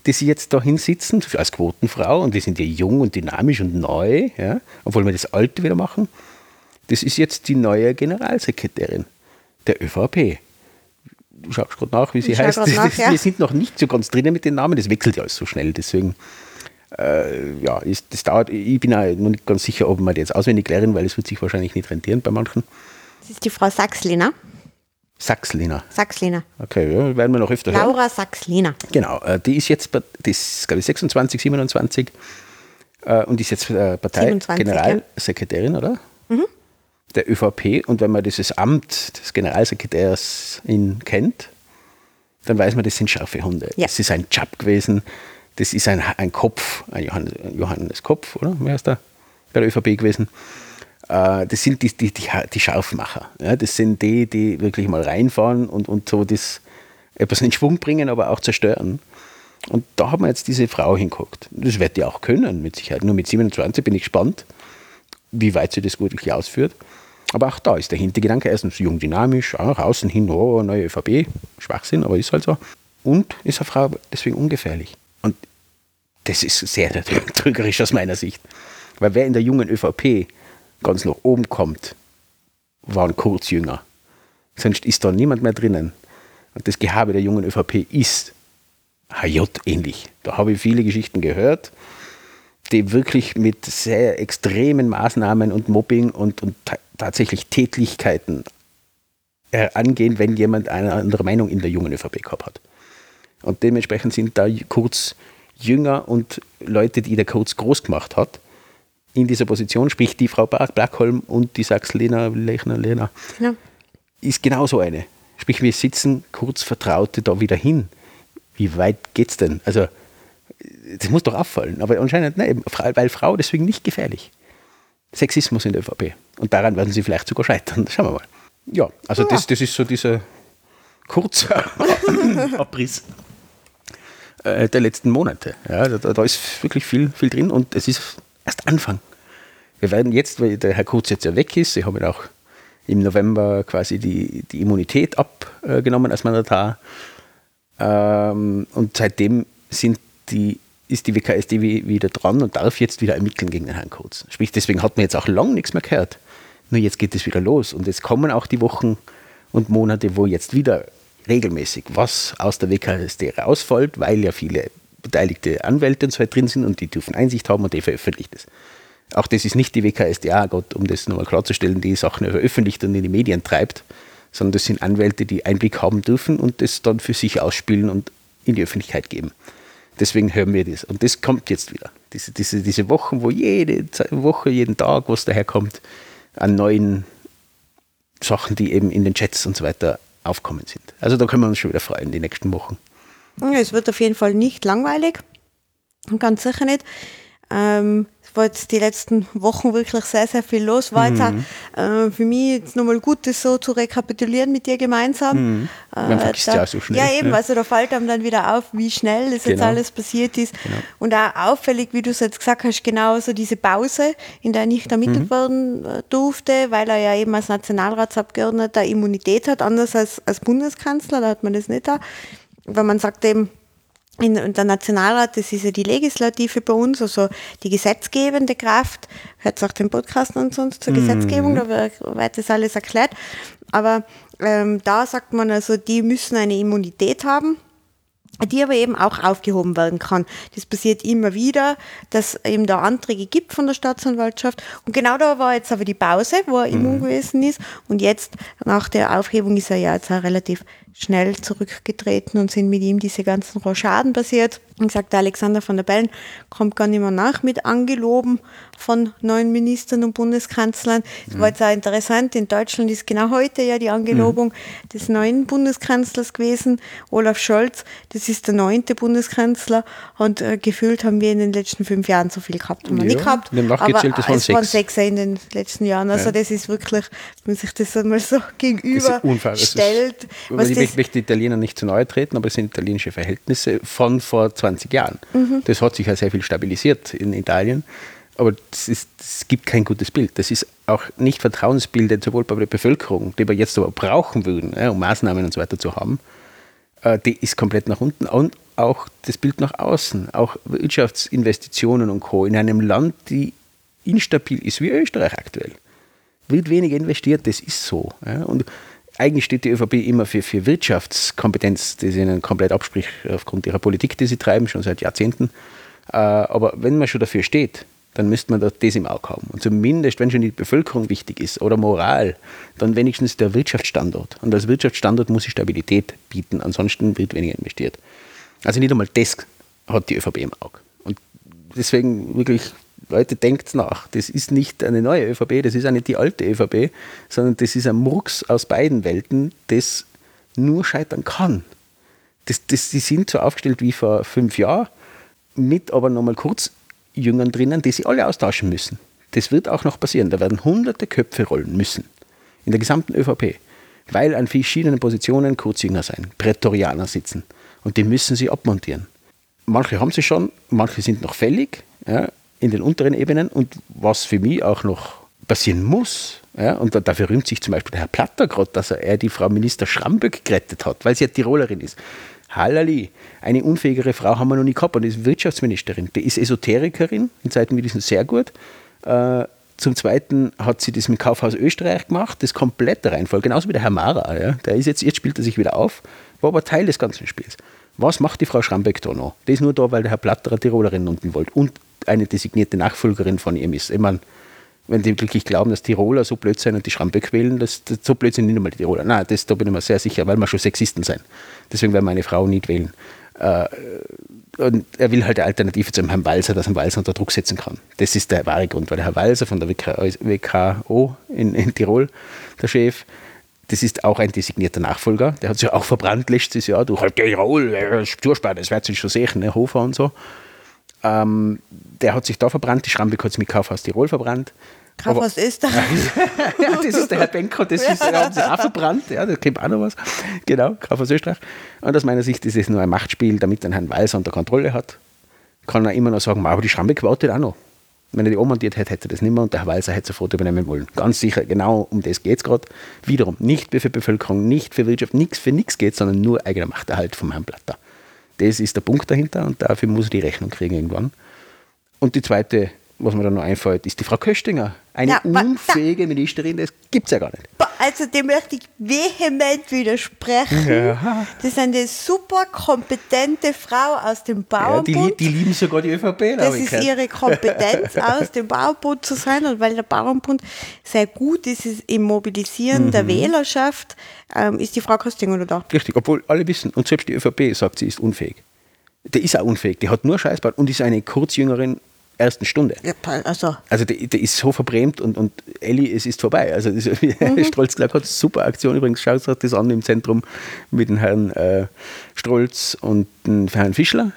die sie jetzt da hinsitzen, als Quotenfrau, und die sind ja jung und dynamisch und neu, ja, obwohl wir das Alte wieder machen, das ist jetzt die neue Generalsekretärin der ÖVP. Du schaust gerade nach, wie sie Ich heißt. nach, ja. Wir sind noch nicht so ganz drinnen mit den Namen, das wechselt ja alles so schnell. Deswegen, äh, ja, ist, das dauert. Ich bin auch noch nicht ganz sicher, ob wir das jetzt auswendig lernen, weil es wird sich wahrscheinlich nicht rentieren bei manchen. Das ist die Frau Sachsliner. Sachsliner. Sachsliner. Okay, ja, werden wir noch öfter hören. Laura Sachsliner. Genau, äh, die ist jetzt, die ist, glaube ich, 26, 27 äh, und ist jetzt äh, 27, Parteigeneralsekretärin, oder? Der ÖVP. Und wenn man dieses Amt des Generalsekretärs in kennt, dann weiß man, das sind scharfe Hunde. Ja. Das ist ein Job gewesen, das ist ein, ein Kopf, ein Johannes, ein Johannes Kopf, oder? Wer ist der? Bei der ÖVP gewesen. Äh, das sind die, die, die, die Scharfmacher. Ja? Das sind die, die wirklich mal reinfahren und, und so das etwas in Schwung bringen, aber auch zerstören. Und da haben wir jetzt diese Frau hinguckt. Das wird die auch können, mit Sicherheit. Nur mit 27 bin ich gespannt, wie weit sie das wirklich ausführt. Aber auch da ist der Hintergedanke erstens jung, dynamisch, auch außen hin, oh, neue ÖVP, Schwachsinn, aber ist halt so. Und ist eine Frau deswegen ungefährlich. Und das ist sehr trügerisch aus meiner Sicht. Weil wer in der jungen ÖVP ganz nach oben kommt, waren Kurzjünger. Sonst ist da niemand mehr drinnen. Und das Gehabe der jungen ÖVP ist HJ-ähnlich. Da habe ich viele Geschichten gehört, die wirklich mit sehr extremen Maßnahmen und Mobbing und, und ta tatsächlich Tätlichkeiten äh, angehen, wenn jemand eine andere Meinung in der jungen ÖVP gehabt hat. Und dementsprechend sind da Kurz Jünger und Leute, die der Kurz groß gemacht hat, in dieser Position, sprich die Frau Blackholm und die Sachs-Lena, Lechner, Lena, Genau. ist genauso eine. Sprich, wir sitzen kurz Vertraute da wieder hin. Wie weit geht's denn? Also, das muss doch auffallen. Aber anscheinend, nein, weil Frau deswegen nicht gefährlich. Sexismus in der ÖVP. Und daran werden sie vielleicht sogar scheitern. Schauen wir mal. Ja, also Das, das ist so dieser kurze Abriss äh, der letzten Monate. Ja, da, da ist wirklich viel, viel drin und es ist erst Anfang. Wir werden jetzt, weil der Herr Kurz jetzt ja weg ist, ich habe ihn auch im November quasi die, die Immunität abgenommen als Mandatar. Ähm, und seitdem sind die, ist die WKSD wi- wieder dran und darf jetzt wieder ermitteln gegen den Herrn Kurz. Sprich, deswegen hat man jetzt auch lange nichts mehr gehört. Nur jetzt geht es wieder los und es kommen auch die Wochen und Monate, wo jetzt wieder regelmäßig was aus der WKSD rausfällt, weil ja viele beteiligte Anwälte und so weiter drin sind und die dürfen Einsicht haben und die veröffentlicht es. Auch das ist nicht die WKSDA, Gott, um das nochmal klarzustellen, die Sachen veröffentlicht und in die Medien treibt, sondern das sind Anwälte, die Einblick haben dürfen und das dann für sich ausspielen und in die Öffentlichkeit geben. Deswegen hören wir das. Und das kommt jetzt wieder. Diese, diese, diese Wochen, wo jede Woche, jeden Tag, was daherkommt, an neuen Sachen, die eben in den Chats und so weiter aufkommen sind. Also da können wir uns schon wieder freuen, die nächsten Wochen. Ja, Es wird auf jeden Fall nicht langweilig. Ganz sicher nicht. Ähm, es war jetzt die letzten Wochen wirklich sehr, sehr viel los. War jetzt auch äh, für mich jetzt nochmal gut, das so zu rekapitulieren mit dir gemeinsam. Mhm. Man vergisst ja auch so schnell, Ja, eben, ja. also da fällt einem dann wieder auf, wie schnell das jetzt Genau. alles passiert ist. Und auch auffällig, wie du es jetzt gesagt hast, genau so diese Pause, in der nicht ermittelt Mhm. werden äh, durfte, weil er ja eben als Nationalratsabgeordneter Immunität hat, anders als als Bundeskanzler, da hat man das nicht da. Weil man sagt eben, in, in der Nationalrat, das ist ja die Legislative bei uns, also die gesetzgebende Kraft, hört auch den Podcast und sonst zur Gesetzgebung, da wird, das alles erklärt. Aber ähm, da sagt man also, die müssen eine Immunität haben, die aber eben auch aufgehoben werden kann. Das passiert immer wieder, dass eben da Anträge gibt von der Staatsanwaltschaft. Und genau da war jetzt aber die Pause, wo er immun gewesen ist. Und jetzt, nach der Aufhebung, ist er ja jetzt auch relativ schnell zurückgetreten und sind mit ihm diese ganzen Rochaden passiert. Wie gesagt, der Alexander von der Bellen kommt gar nicht mehr nach mit Angeloben von neuen Ministern und Bundeskanzlern. Es war jetzt auch interessant, in Deutschland ist genau heute ja die Angelobung des neuen Bundeskanzlers gewesen, Olaf Scholz. Das ist der neunte Bundeskanzler und äh, gefühlt haben wir in den letzten fünf Jahren so viel gehabt. Haben wir Ja, nicht gehabt. wir haben nachgezählt, aber das waren es waren sechs. sechs in den letzten Jahren. Also das ist wirklich, wenn man sich das einmal so gegenüber stellt, was ich möchte, Italiener nicht zu nahe treten, aber es sind italienische Verhältnisse von vor 20 Jahren. Mhm. Das hat sich ja sehr viel stabilisiert in Italien. Aber es gibt kein gutes Bild. Das ist auch nicht vertrauensbildend, sowohl bei der Bevölkerung, die wir jetzt aber brauchen würden, ja, um Maßnahmen und so weiter zu haben. Äh, die ist komplett nach unten. Und auch das Bild nach außen, auch Wirtschaftsinvestitionen und Co. in einem Land, die instabil ist wie Österreich aktuell wird weniger investiert, das ist so. Ja. Und eigentlich steht die ÖVP immer für, für Wirtschaftskompetenz, die sie ihnen komplett abspricht aufgrund ihrer Politik, die sie treiben, schon seit Jahrzehnten. Äh, aber wenn man schon dafür steht, dann müsste man das im Auge haben. Und zumindest, wenn schon die Bevölkerung wichtig ist oder Moral, dann wenigstens der Wirtschaftsstandort. Und als Wirtschaftsstandort muss sie Stabilität bieten, ansonsten wird weniger investiert. Also nicht einmal das hat die ÖVP im Auge. Und deswegen wirklich, Leute, denkt nach. Das ist nicht eine neue ÖVP, das ist auch nicht die alte ÖVP, sondern das ist ein Murks aus beiden Welten, das nur scheitern kann. Das, das, die sind so aufgestellt wie vor fünf Jahren, mit aber nochmal kurz Jüngern drinnen, die sie alle austauschen müssen. Das wird auch noch passieren. Da werden hunderte Köpfe rollen müssen. In der gesamten ÖVP. Weil an verschiedenen Positionen Kurzjünger sein, Prätorianer sitzen. Und die müssen sie abmontieren. Manche haben sie schon, manche sind noch fällig ja, in den unteren Ebenen. Und was für mich auch noch passieren muss, ja, und da, dafür rühmt sich zum Beispiel der Herr Platter gerade, dass er, er die Frau Minister Schramböck gerettet hat, weil sie ja Tirolerin ist. Hallali, eine unfähigere Frau haben wir noch nie gehabt und die ist Wirtschaftsministerin. Die ist Esoterikerin, in Zeiten wie diesen sehr gut. Äh, zum Zweiten hat sie das mit Kaufhaus Österreich gemacht, das komplette Reihenfolge, genauso wie der Herr Mara. Ja. Der ist jetzt, jetzt spielt er sich wieder auf, war aber Teil des ganzen Spiels. Was macht die Frau Schramböck da noch? Die ist nur da, weil der Herr Platter eine Tirolerin unten wollte und eine designierte Nachfolgerin von ihm ist. Ich meine, wenn die wirklich glauben, dass Tiroler so blöd sein und die Schramböck wählen, das, das, so blöd sind nicht einmal die Tiroler. Nein, das, da bin ich mir sehr sicher, weil wir schon Sexisten sein. Deswegen werden meine Frau nicht wählen. Äh, und er will halt eine Alternative zu einem Herrn Walser, dass er Walser unter Druck setzen kann. Das ist der wahre Grund, weil der Herr Walser von der WK, WKO in, in Tirol, der Chef, das ist auch ein designierter Nachfolger. Der hat sich auch verbrannt letztes Jahr durch halt Tirol, äh, das wird sich schon sehen, ne, Hofer und so. Ähm, der hat sich da verbrannt, die Schrambeck hat sich mit Kaufhaus Tirol verbrannt. Kaufhaus Österreich. ja, das ist der Herr Benko, das ist, der haben sie auch verbrannt, ja, da kommt auch noch was. Genau, Kaufhaus Österreich. Und aus meiner Sicht ist es nur ein Machtspiel, damit er Herrn Walser unter Kontrolle hat. Kann er immer noch sagen, aber die Schrambeck wartet auch noch. Wenn er die ummontiert hätte, hätte er das nicht mehr und der Herr Walser hätte sofort übernehmen wollen. Ganz sicher, genau um das geht es gerade. Wiederum, nicht für Bevölkerung, nicht für Wirtschaft, nichts für nichts geht, sondern nur eigener Machterhalt vom Herrn Platter. Das ist der Punkt dahinter und dafür muss er die Rechnung kriegen irgendwann. Und die zweite, was mir dann noch einfällt, ist die Frau Köstinger. Eine Ja, unfähige Ministerin, das gibt es ja gar nicht. Also dem möchte ich vehement widersprechen. Das ist eine super kompetente Frau aus dem Ja, die, Bauernbund. die lieben sogar die ÖVP. das ist ihre Kompetenz, aus dem Bauernbund zu sein. Und weil der Bauernbund sehr gut ist im Mobilisieren der Mhm. Wählerschaft, ähm, ist die Frau Köstinger da. Richtig, obwohl alle wissen, und selbst die ÖVP sagt, sie ist unfähig. Die ist auch unfähig, die hat nur Scheißbart und ist eine Kurzjüngerin ersten Stunde. Ja, also, Also der, der ist so verbrämt und, und Elli, es ist vorbei. Also das, Mhm. Strolz gesagt hat, super Aktion übrigens, schaut euch das an im Zentrum mit dem Herrn äh, Strolz und dem Herrn Fischler.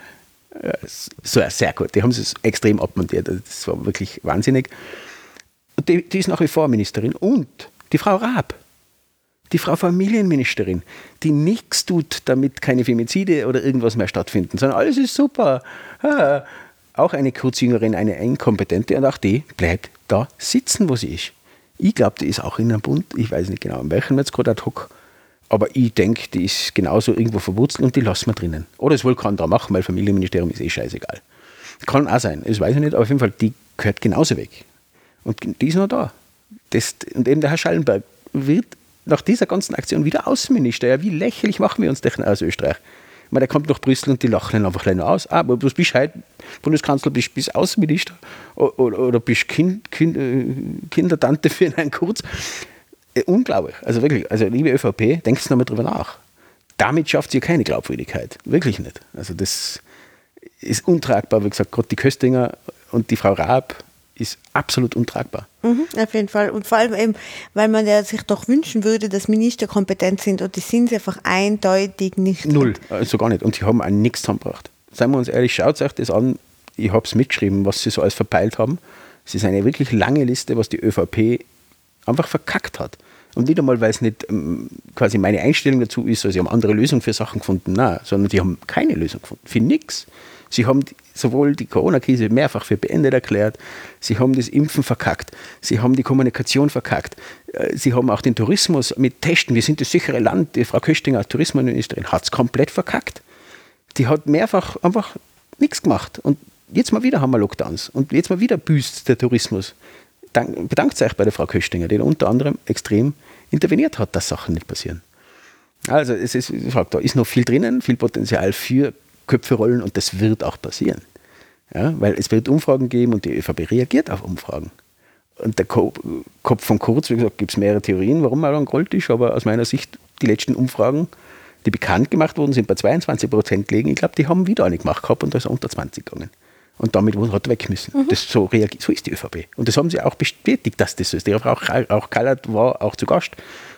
So, sehr gut. Die haben es extrem abmontiert. Das war wirklich wahnsinnig. Und die, die ist nach wie vor Ministerin. Und die Frau Raab, die Frau Familienministerin, die nichts tut, damit keine Femizide oder irgendwas mehr stattfinden, sondern alles ist super. Auch eine Kurzjüngerin, eine Inkompetente und auch die bleibt da sitzen, wo sie ist. Ich glaube, die ist auch in einem Bund, ich weiß nicht genau, in welchem jetzt gerade ad hoc, aber ich denke, die ist genauso irgendwo verwurzelt und die lassen wir drinnen. Oder es wohl kann da machen, weil Familienministerium ist eh scheißegal. Kann auch sein, das weiß ich nicht, aber auf jeden Fall, die gehört genauso weg. Und die ist noch da. Das, und eben der Herr Schallenberg wird nach dieser ganzen Aktion wieder Außenminister. Ja, wie lächerlich machen wir uns denn aus Österreich? Meine, der kommt nach Brüssel und die lachen ihn einfach noch aus. Ah, aber du bist halt Bundeskanzler, bist, bist Außenminister oder, oder bist kind, kind, äh, Kindertante für einen Kurz. Äh, unglaublich. Also wirklich, also liebe ÖVP, denkst du nochmal drüber nach. Damit schafft sie keine Glaubwürdigkeit. Wirklich nicht. Also das ist untragbar. Wie gesagt, gerade die Köstinger und die Frau Raab ist absolut untragbar. Mhm, auf jeden Fall. Und vor allem eben, weil man ja sich doch wünschen würde, dass Minister kompetent sind und die sind sie einfach eindeutig nicht. Null, also gar nicht. Und die haben auch nichts zusammengebracht. Seien wir uns ehrlich, schaut euch das an. Ich habe es mitgeschrieben, was sie so alles verpeilt haben. Es ist eine wirklich lange Liste, was die ÖVP einfach verkackt hat. Und nicht einmal, weil es nicht ähm, quasi meine Einstellung dazu ist, also sie haben andere Lösungen für Sachen gefunden, nein, sondern die haben keine Lösung gefunden, für nichts. Sie haben sowohl die Corona-Krise mehrfach für beendet erklärt, sie haben das Impfen verkackt, sie haben die Kommunikation verkackt, äh, sie haben auch den Tourismus mit Testen, wir sind das sichere Land, die Frau Köstinger Tourismusministerin hat es komplett verkackt. Die hat mehrfach einfach nichts gemacht. Und jetzt mal wieder haben wir Lockdowns und jetzt mal wieder büßt der Tourismus. Dank, bedankt euch bei der Frau Köstinger, die unter anderem extrem interveniert hat, dass Sachen nicht passieren. Also es ist, ich sag, da ist noch viel drinnen, viel Potenzial für Köpfe rollen und das wird auch passieren. Ja, weil es wird Umfragen geben und die ÖVP reagiert auf Umfragen. Und der Kopf von Kurz, wie gesagt, gibt es mehrere Theorien, warum er dann gerollt ist, aber aus meiner Sicht, die letzten Umfragen, die bekannt gemacht wurden, sind bei 22 Prozent gelegen. Ich glaube, die haben wieder eine gemacht gehabt und da ist er unter 20 gegangen. Und damit hat er weg müssen. Mhm. Das so, reagiert, so ist die ÖVP. Und das haben sie auch bestätigt, dass das so ist. Die Frau auch Kallert war auch zu Gast,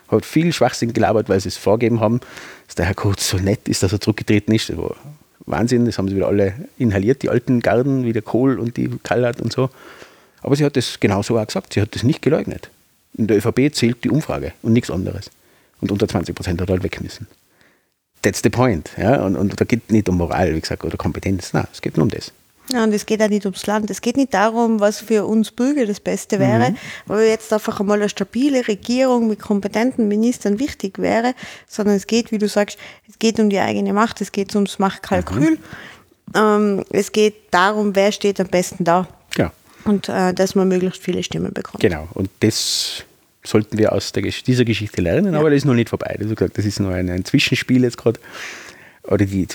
hat viel Schwachsinn gelabert, weil sie es vorgegeben haben, dass der Herr Kurz so nett ist, dass er zurückgetreten ist. Das war Wahnsinn, das haben sie wieder alle inhaliert, die alten Garden, wie der Kohl und die Kallert und so. Aber sie hat das genauso auch gesagt, sie hat das nicht geleugnet. In der ÖVP zählt die Umfrage und nichts anderes. Und unter 20 Prozent hat er halt weg müssen. That's the point. Ja? Und, und da geht nicht um Moral, wie gesagt, oder Kompetenz. Nein, es geht nur um das. Ja, und es geht auch nicht ums Land. Es geht nicht darum, was für uns Bürger das Beste wäre, mhm. weil jetzt einfach einmal eine stabile Regierung mit kompetenten Ministern wichtig wäre, sondern es geht, wie du sagst, es geht um die eigene Macht, es geht ums Machtkalkül. Mhm. Ähm, es geht darum, wer steht am besten da. Ja. Und äh, dass man möglichst viele Stimmen bekommt. Genau. Und das sollten wir aus der, dieser Geschichte lernen, ja. aber das ist noch nicht vorbei. Das ist nur ein, ein Zwischenspiel jetzt gerade. Oder die,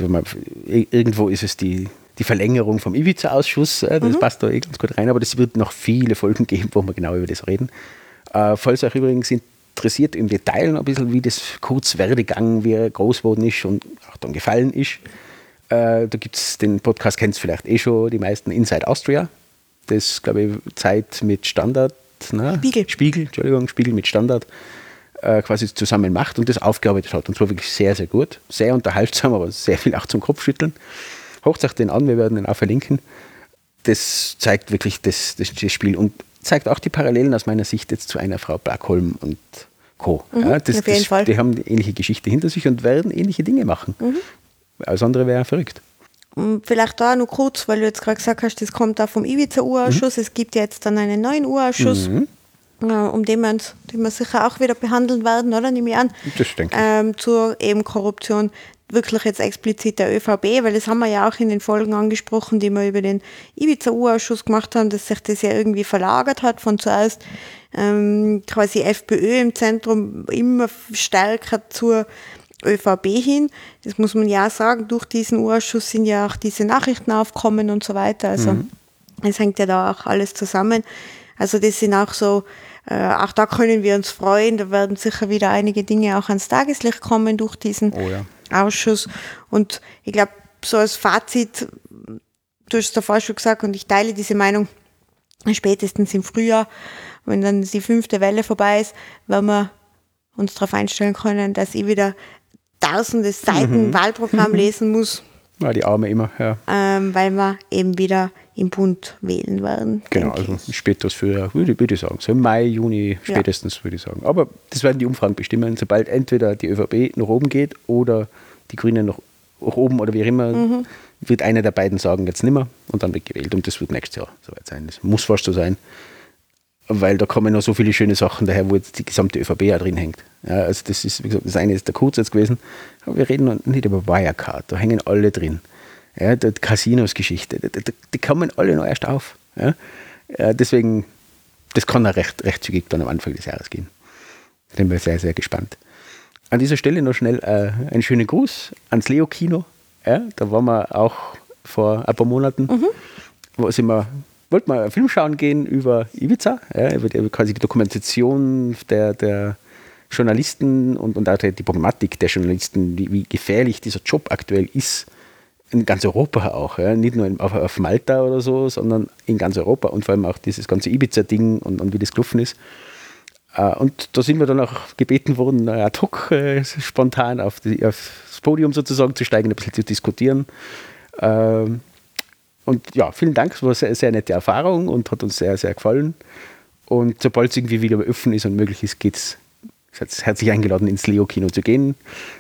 irgendwo ist es die die Verlängerung vom Ivica-Ausschuss. Äh, das mhm. passt da eh ganz gut rein, aber es wird noch viele Folgen geben, wo wir genau über das reden. Äh, falls euch übrigens interessiert im Detail noch ein bisschen, wie das Kurzwerdegang, wie er groß geworden ist und auch dann gefallen ist, äh, da gibt es den Podcast, kennt es vielleicht eh schon, die meisten Inside Austria. Das, glaube ich, Zeit mit Standard. Na, Spiegel. Spiegel, Entschuldigung, Spiegel mit Standard äh, quasi zusammen macht und das aufgearbeitet hat. Und zwar wirklich sehr, sehr gut. Sehr unterhaltsam, aber sehr viel auch zum Kopfschütteln. Hocht euch den an, wir werden den auch verlinken. Das zeigt wirklich das, das, das Spiel und zeigt auch die Parallelen aus meiner Sicht jetzt zu einer Frau Blackholm und Co. Mhm, ja, das, auf jeden Fall. Die haben eine ähnliche Geschichte hinter sich und werden ähnliche Dinge machen. Mhm. Alles andere wäre verrückt. Vielleicht da noch kurz, weil du jetzt gerade gesagt hast, das kommt da vom Ivica-Urausschuss. Mhm. Es gibt jetzt dann einen neuen Urausschuss, mhm. äh, um den wir, uns, den wir sicher auch wieder behandeln werden, oder? Nehme ich an. Das denke ich. Ähm, zur eben Korruption wirklich jetzt explizit der ÖVP, weil das haben wir ja auch in den Folgen angesprochen, die wir über den Ibiza-U-Ausschuss gemacht haben, dass sich das ja irgendwie verlagert hat von zuerst ähm, quasi FPÖ im Zentrum immer stärker zur ÖVP hin. Das muss man ja sagen, durch diesen U-Ausschuss sind ja auch diese Nachrichten aufkommen und so weiter. Also mhm. es hängt ja da auch alles zusammen. Also das sind auch so, äh, auch da können wir uns freuen, da werden sicher wieder einige Dinge auch ans Tageslicht kommen durch diesen oh ja. Ausschuss. Und ich glaube, so als Fazit, du hast es davor schon gesagt und ich teile diese Meinung, spätestens im Frühjahr, wenn dann die fünfte Welle vorbei ist, werden wir uns darauf einstellen können, dass ich wieder tausende Seiten mhm. Wahlprogramm lesen muss. Ja, die Arme immer, ja. ähm, weil wir eben wieder im Bund wählen werden. Genau, also spätestens für, würde, würde ich sagen, so im Mai, Juni spätestens, würde ich sagen. Aber das werden die Umfragen bestimmen, sobald entweder die ÖVP nach oben geht oder die Grünen nach, nach oben oder wie auch immer, Mhm. wird einer der beiden sagen, jetzt nimmer und dann wird gewählt. Und das wird nächstes Jahr soweit sein. Das muss fast so sein. Weil da kommen noch so viele schöne Sachen daher, wo jetzt die gesamte ÖVP ja drin hängt. Ja, also das ist, wie gesagt, das eine ist der Kurz jetzt gewesen, wir reden noch nicht über Wirecard, da hängen alle drin. Ja, die Casinos-Geschichte, die, die, die kommen alle noch erst auf. Ja? Deswegen, das kann auch recht, recht zügig dann am Anfang des Jahres gehen. Da bin wir sehr, sehr gespannt. An dieser Stelle noch schnell äh, einen schönen Gruß ans Leo-Kino. Ja, da waren wir auch vor ein paar Monaten. Wo sind wir, wollten wir einen Film schauen gehen über Ibiza, ja, über die, quasi die Dokumentation der, der Journalisten und, und auch die Problematik der Journalisten, wie, wie gefährlich dieser Job aktuell ist. In ganz Europa auch, ja. nicht nur auf, auf Malta oder so, sondern in ganz Europa und vor allem auch dieses ganze Ibiza-Ding und, und wie das gelaufen ist. Äh, Und da sind wir dann auch gebeten worden, ad hoc äh, spontan auf die, aufs Podium sozusagen zu steigen, ein bisschen zu diskutieren. Ähm, Und ja, vielen Dank, es war eine sehr, sehr nette Erfahrung und hat uns sehr, sehr gefallen. Und sobald es irgendwie wieder offen ist und möglich ist, geht's seid herzlich eingeladen, ins Leo-Kino zu gehen.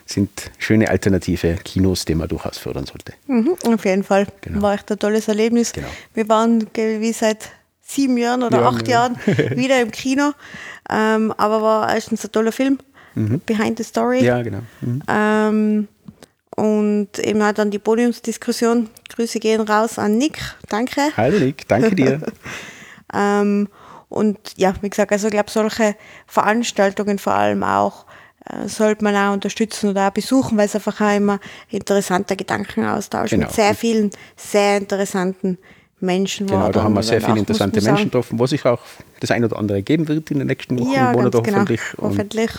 Sind schöne alternative Kinos, die man durchaus fördern sollte. Mhm, auf jeden Fall. Genau. War echt ein tolles Erlebnis. Genau. Wir waren wie seit sieben Jahren oder Ja, acht ja. Jahren wieder im Kino. Ähm, aber war erstens ein toller Film. Behind the Story. Mhm. Ja, genau. Mhm. Ähm, und eben auch dann die Podiumsdiskussion. Grüße gehen raus an Nick. Danke. Hallo Nick, danke dir. Ähm, und ja, wie gesagt, also ich glaube, solche Veranstaltungen vor allem auch äh, sollte man auch unterstützen oder auch besuchen, weil es einfach auch immer interessanter Gedankenaustausch Genau. mit sehr vielen sehr interessanten Menschen war. Genau, da haben wir sehr viele interessante. Menschen getroffen, wo sich auch das ein oder andere geben wird in den nächsten Wochen Ja, und Monaten genau. hoffentlich. Und Hoffentlich.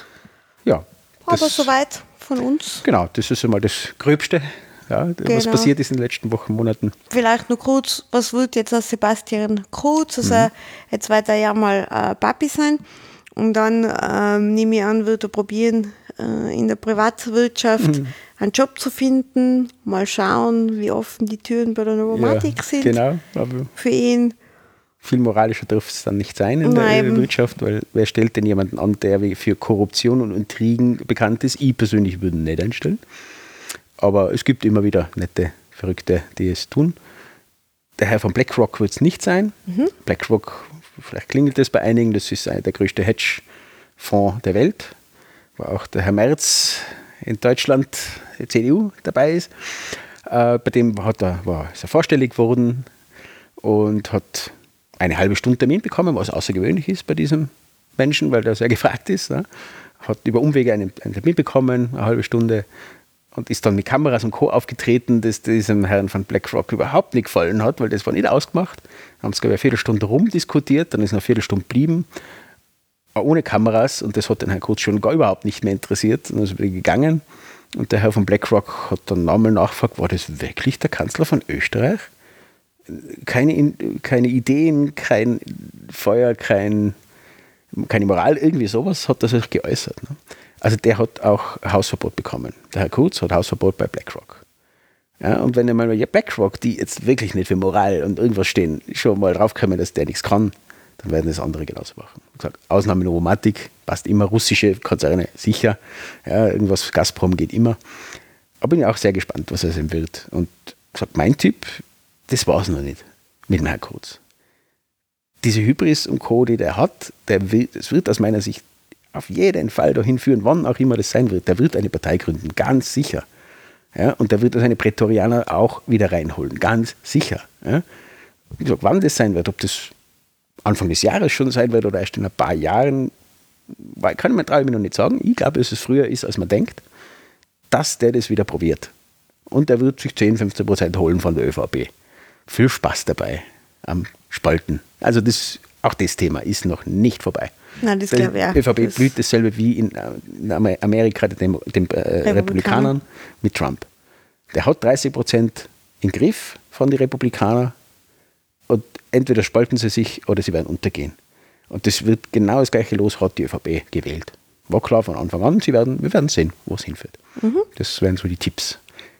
ja, Aber soweit von uns. Genau, das ist einmal das Gröbste, ja, was Genau. passiert ist in den letzten Wochen, Monaten. Vielleicht noch kurz, was wird jetzt aus Sebastian Kurz? Also jetzt wird er ja mal äh, Papi sein und dann ähm, nehme ich an, wird er probieren, äh, in der Privatwirtschaft einen Job zu finden, mal schauen, wie offen die Türen bei der Novomatic ja, sind Genau, für ihn. viel moralischer dürfte es dann nicht sein in Nein, der. Wirtschaft, weil wer stellt denn jemanden an, der für Korruption und Intrigen bekannt ist? Ich persönlich würde ihn nicht einstellen. Aber es gibt immer wieder nette Verrückte, die es tun. Der Herr von BlackRock wird es nicht sein. Mhm. BlackRock, vielleicht klingelt das bei einigen, das ist einer der größte Hedgefonds der Welt, wo auch der Herr Merz in Deutschland, CDU, dabei ist. Äh, bei dem hat er, war, ist er vorstellig geworden und hat eine halbe Stunde Termin bekommen, was außergewöhnlich ist bei diesem Menschen, weil der sehr gefragt ist. Ne? Hat über Umwege einen, einen Termin bekommen, eine halbe Stunde, und ist dann mit Kameras und Co. aufgetreten, das diesem Herrn von BlackRock überhaupt nicht gefallen hat, weil das war nicht ausgemacht. Haben es, glaube ich, eine Viertelstunde rumdiskutiert, dann ist eine Viertelstunde geblieben, auch ohne Kameras, und das hat den Herrn Kurz schon gar überhaupt nicht mehr interessiert. Und dann ist er wieder gegangen. Und der Herr von BlackRock hat dann nochmal nachgefragt, war das wirklich der Kanzler von Österreich? keine, In- keine Ideen, kein Feuer, kein, keine Moral, irgendwie sowas hat er sich geäußert. Ne? Also der hat auch Hausverbot bekommen. Der Herr Kurz hat Hausverbot bei BlackRock. Ja, und wenn einmal ja, BlackRock, die jetzt wirklich nicht für Moral und irgendwas stehen, schon mal draufkommen, dass der nichts kann, dann werden das andere genauso machen. Wie gesagt, Ausnahme Novomatic, passt immer, russische Konzerne, sicher. Ja, irgendwas Gazprom geht immer. Aber bin ich auch sehr gespannt, was er sein wird. Und gesagt, mein Tipp, das war es noch nicht mit dem Herrn Kurz. Diese Hybris und Co., die der hat, der will, das wird aus meiner Sicht auf jeden Fall dahin führen, wann auch immer das sein wird. Der wird eine Partei gründen, ganz sicher. Ja, und der wird seine Prätorianer auch wieder reinholen, ganz sicher. Ja. Wie gesagt, wann das sein wird, ob das Anfang des Jahres schon sein wird oder erst in ein paar Jahren, kann man traue ich mir noch nicht sagen. Ich glaube, dass es früher ist, als man denkt, dass der das wieder probiert. Und der wird sich 10, 15 Prozent holen von der ÖVP. Viel Spaß dabei am Spalten. Also das, auch das Thema ist noch nicht vorbei. Nein, das glaube ich auch. ÖVP Das- blüht dasselbe wie in, äh, Amerika den, den äh, Republikanern mit Trump. Der hat 30 Prozent im Griff von den Republikanern und entweder spalten sie sich oder sie werden untergehen. Und das wird genau das gleiche los, hat die ÖVP gewählt. War klar von Anfang an, sie werden, wir werden sehen, wo es hinführt. Das wären so die Tipps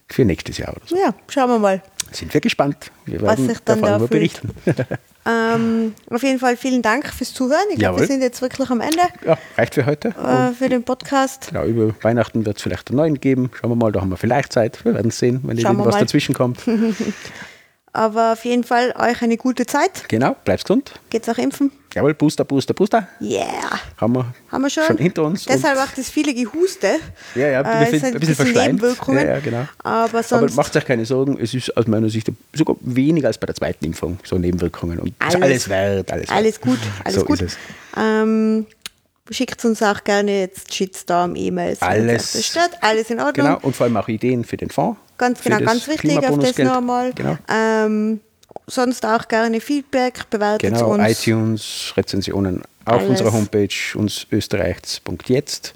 für nächstes Jahr oder so. Ja, schauen wir mal. Sind wir gespannt. Wir Was werden sich dann davon da berichten. Ähm, auf jeden Fall vielen Dank fürs Zuhören. Ich glaube, wir sind jetzt wirklich am Ende ja, reicht für heute. äh, für den Podcast. Ja, über Weihnachten wird es vielleicht einen neuen geben. Schauen wir mal, da haben wir vielleicht Zeit. Wir werden es sehen, wenn irgendwas dazwischen kommt. Aber auf jeden Fall euch eine gute Zeit. genau, bleibst gesund. Geht's auch impfen? Jawohl, Booster, Booster, Booster. Yeah! Haben wir, Haben wir schon. hinter uns. Deshalb auch das viele Gehuste. ja, ja, Äh, ein bisschen, sind ein bisschen verschleimt. Nebenwirkungen. Ja, ja, genau. Aber Aber sonst macht euch keine Sorgen, es ist aus meiner Sicht sogar weniger als bei der zweiten Impfung, so Nebenwirkungen. Und alles, Alles- alles wert, alles, alles wert. gut, alles so gut. Ist es. Ähm, schickt uns auch gerne jetzt Shitstorm, E-Mails. Alles. stört. Alles in Ordnung. Genau, und vor allem auch Ideen für den Fonds. Ganz genau, ganz wichtig auf das nochmal. Genau, Ähm, sonst auch gerne Feedback, bewertet genau uns. iTunes, Rezensionen auf Alles. unserer Homepage, uns österreichs.jetzt.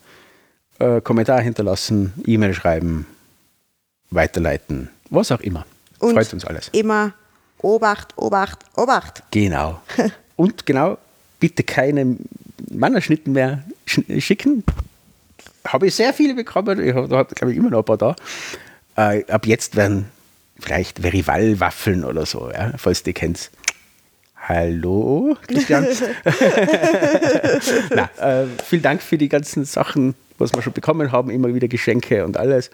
Äh, Kommentar hinterlassen, E-Mail schreiben, weiterleiten, was auch immer. Und Freut uns alles. Immer Obacht, Obacht, Obacht. Genau. Und genau, bitte keine Mannerschnitten mehr sch- schicken. Habe ich sehr viele bekommen. Ich habe glaube ich immer noch ein paar da. Äh, ab jetzt werden vielleicht Verival-Waffeln oder so, ja, falls du die kennst. Hallo, Christian. Na, äh, vielen Dank für die ganzen Sachen, was wir schon bekommen haben, immer wieder Geschenke und alles.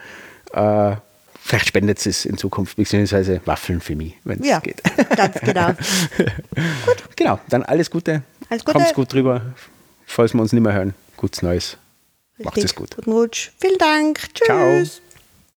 Äh, vielleicht spendet es in Zukunft, beziehungsweise Waffeln für mich, wenn es Ja, geht. ganz genau. Genau, dann alles Gute. Alles Gute. Kommt's gut drüber. Falls wir uns nicht mehr hören, gutes Neues. Macht es gut. Guten Rutsch. Vielen Dank. Tschüss. Ciao.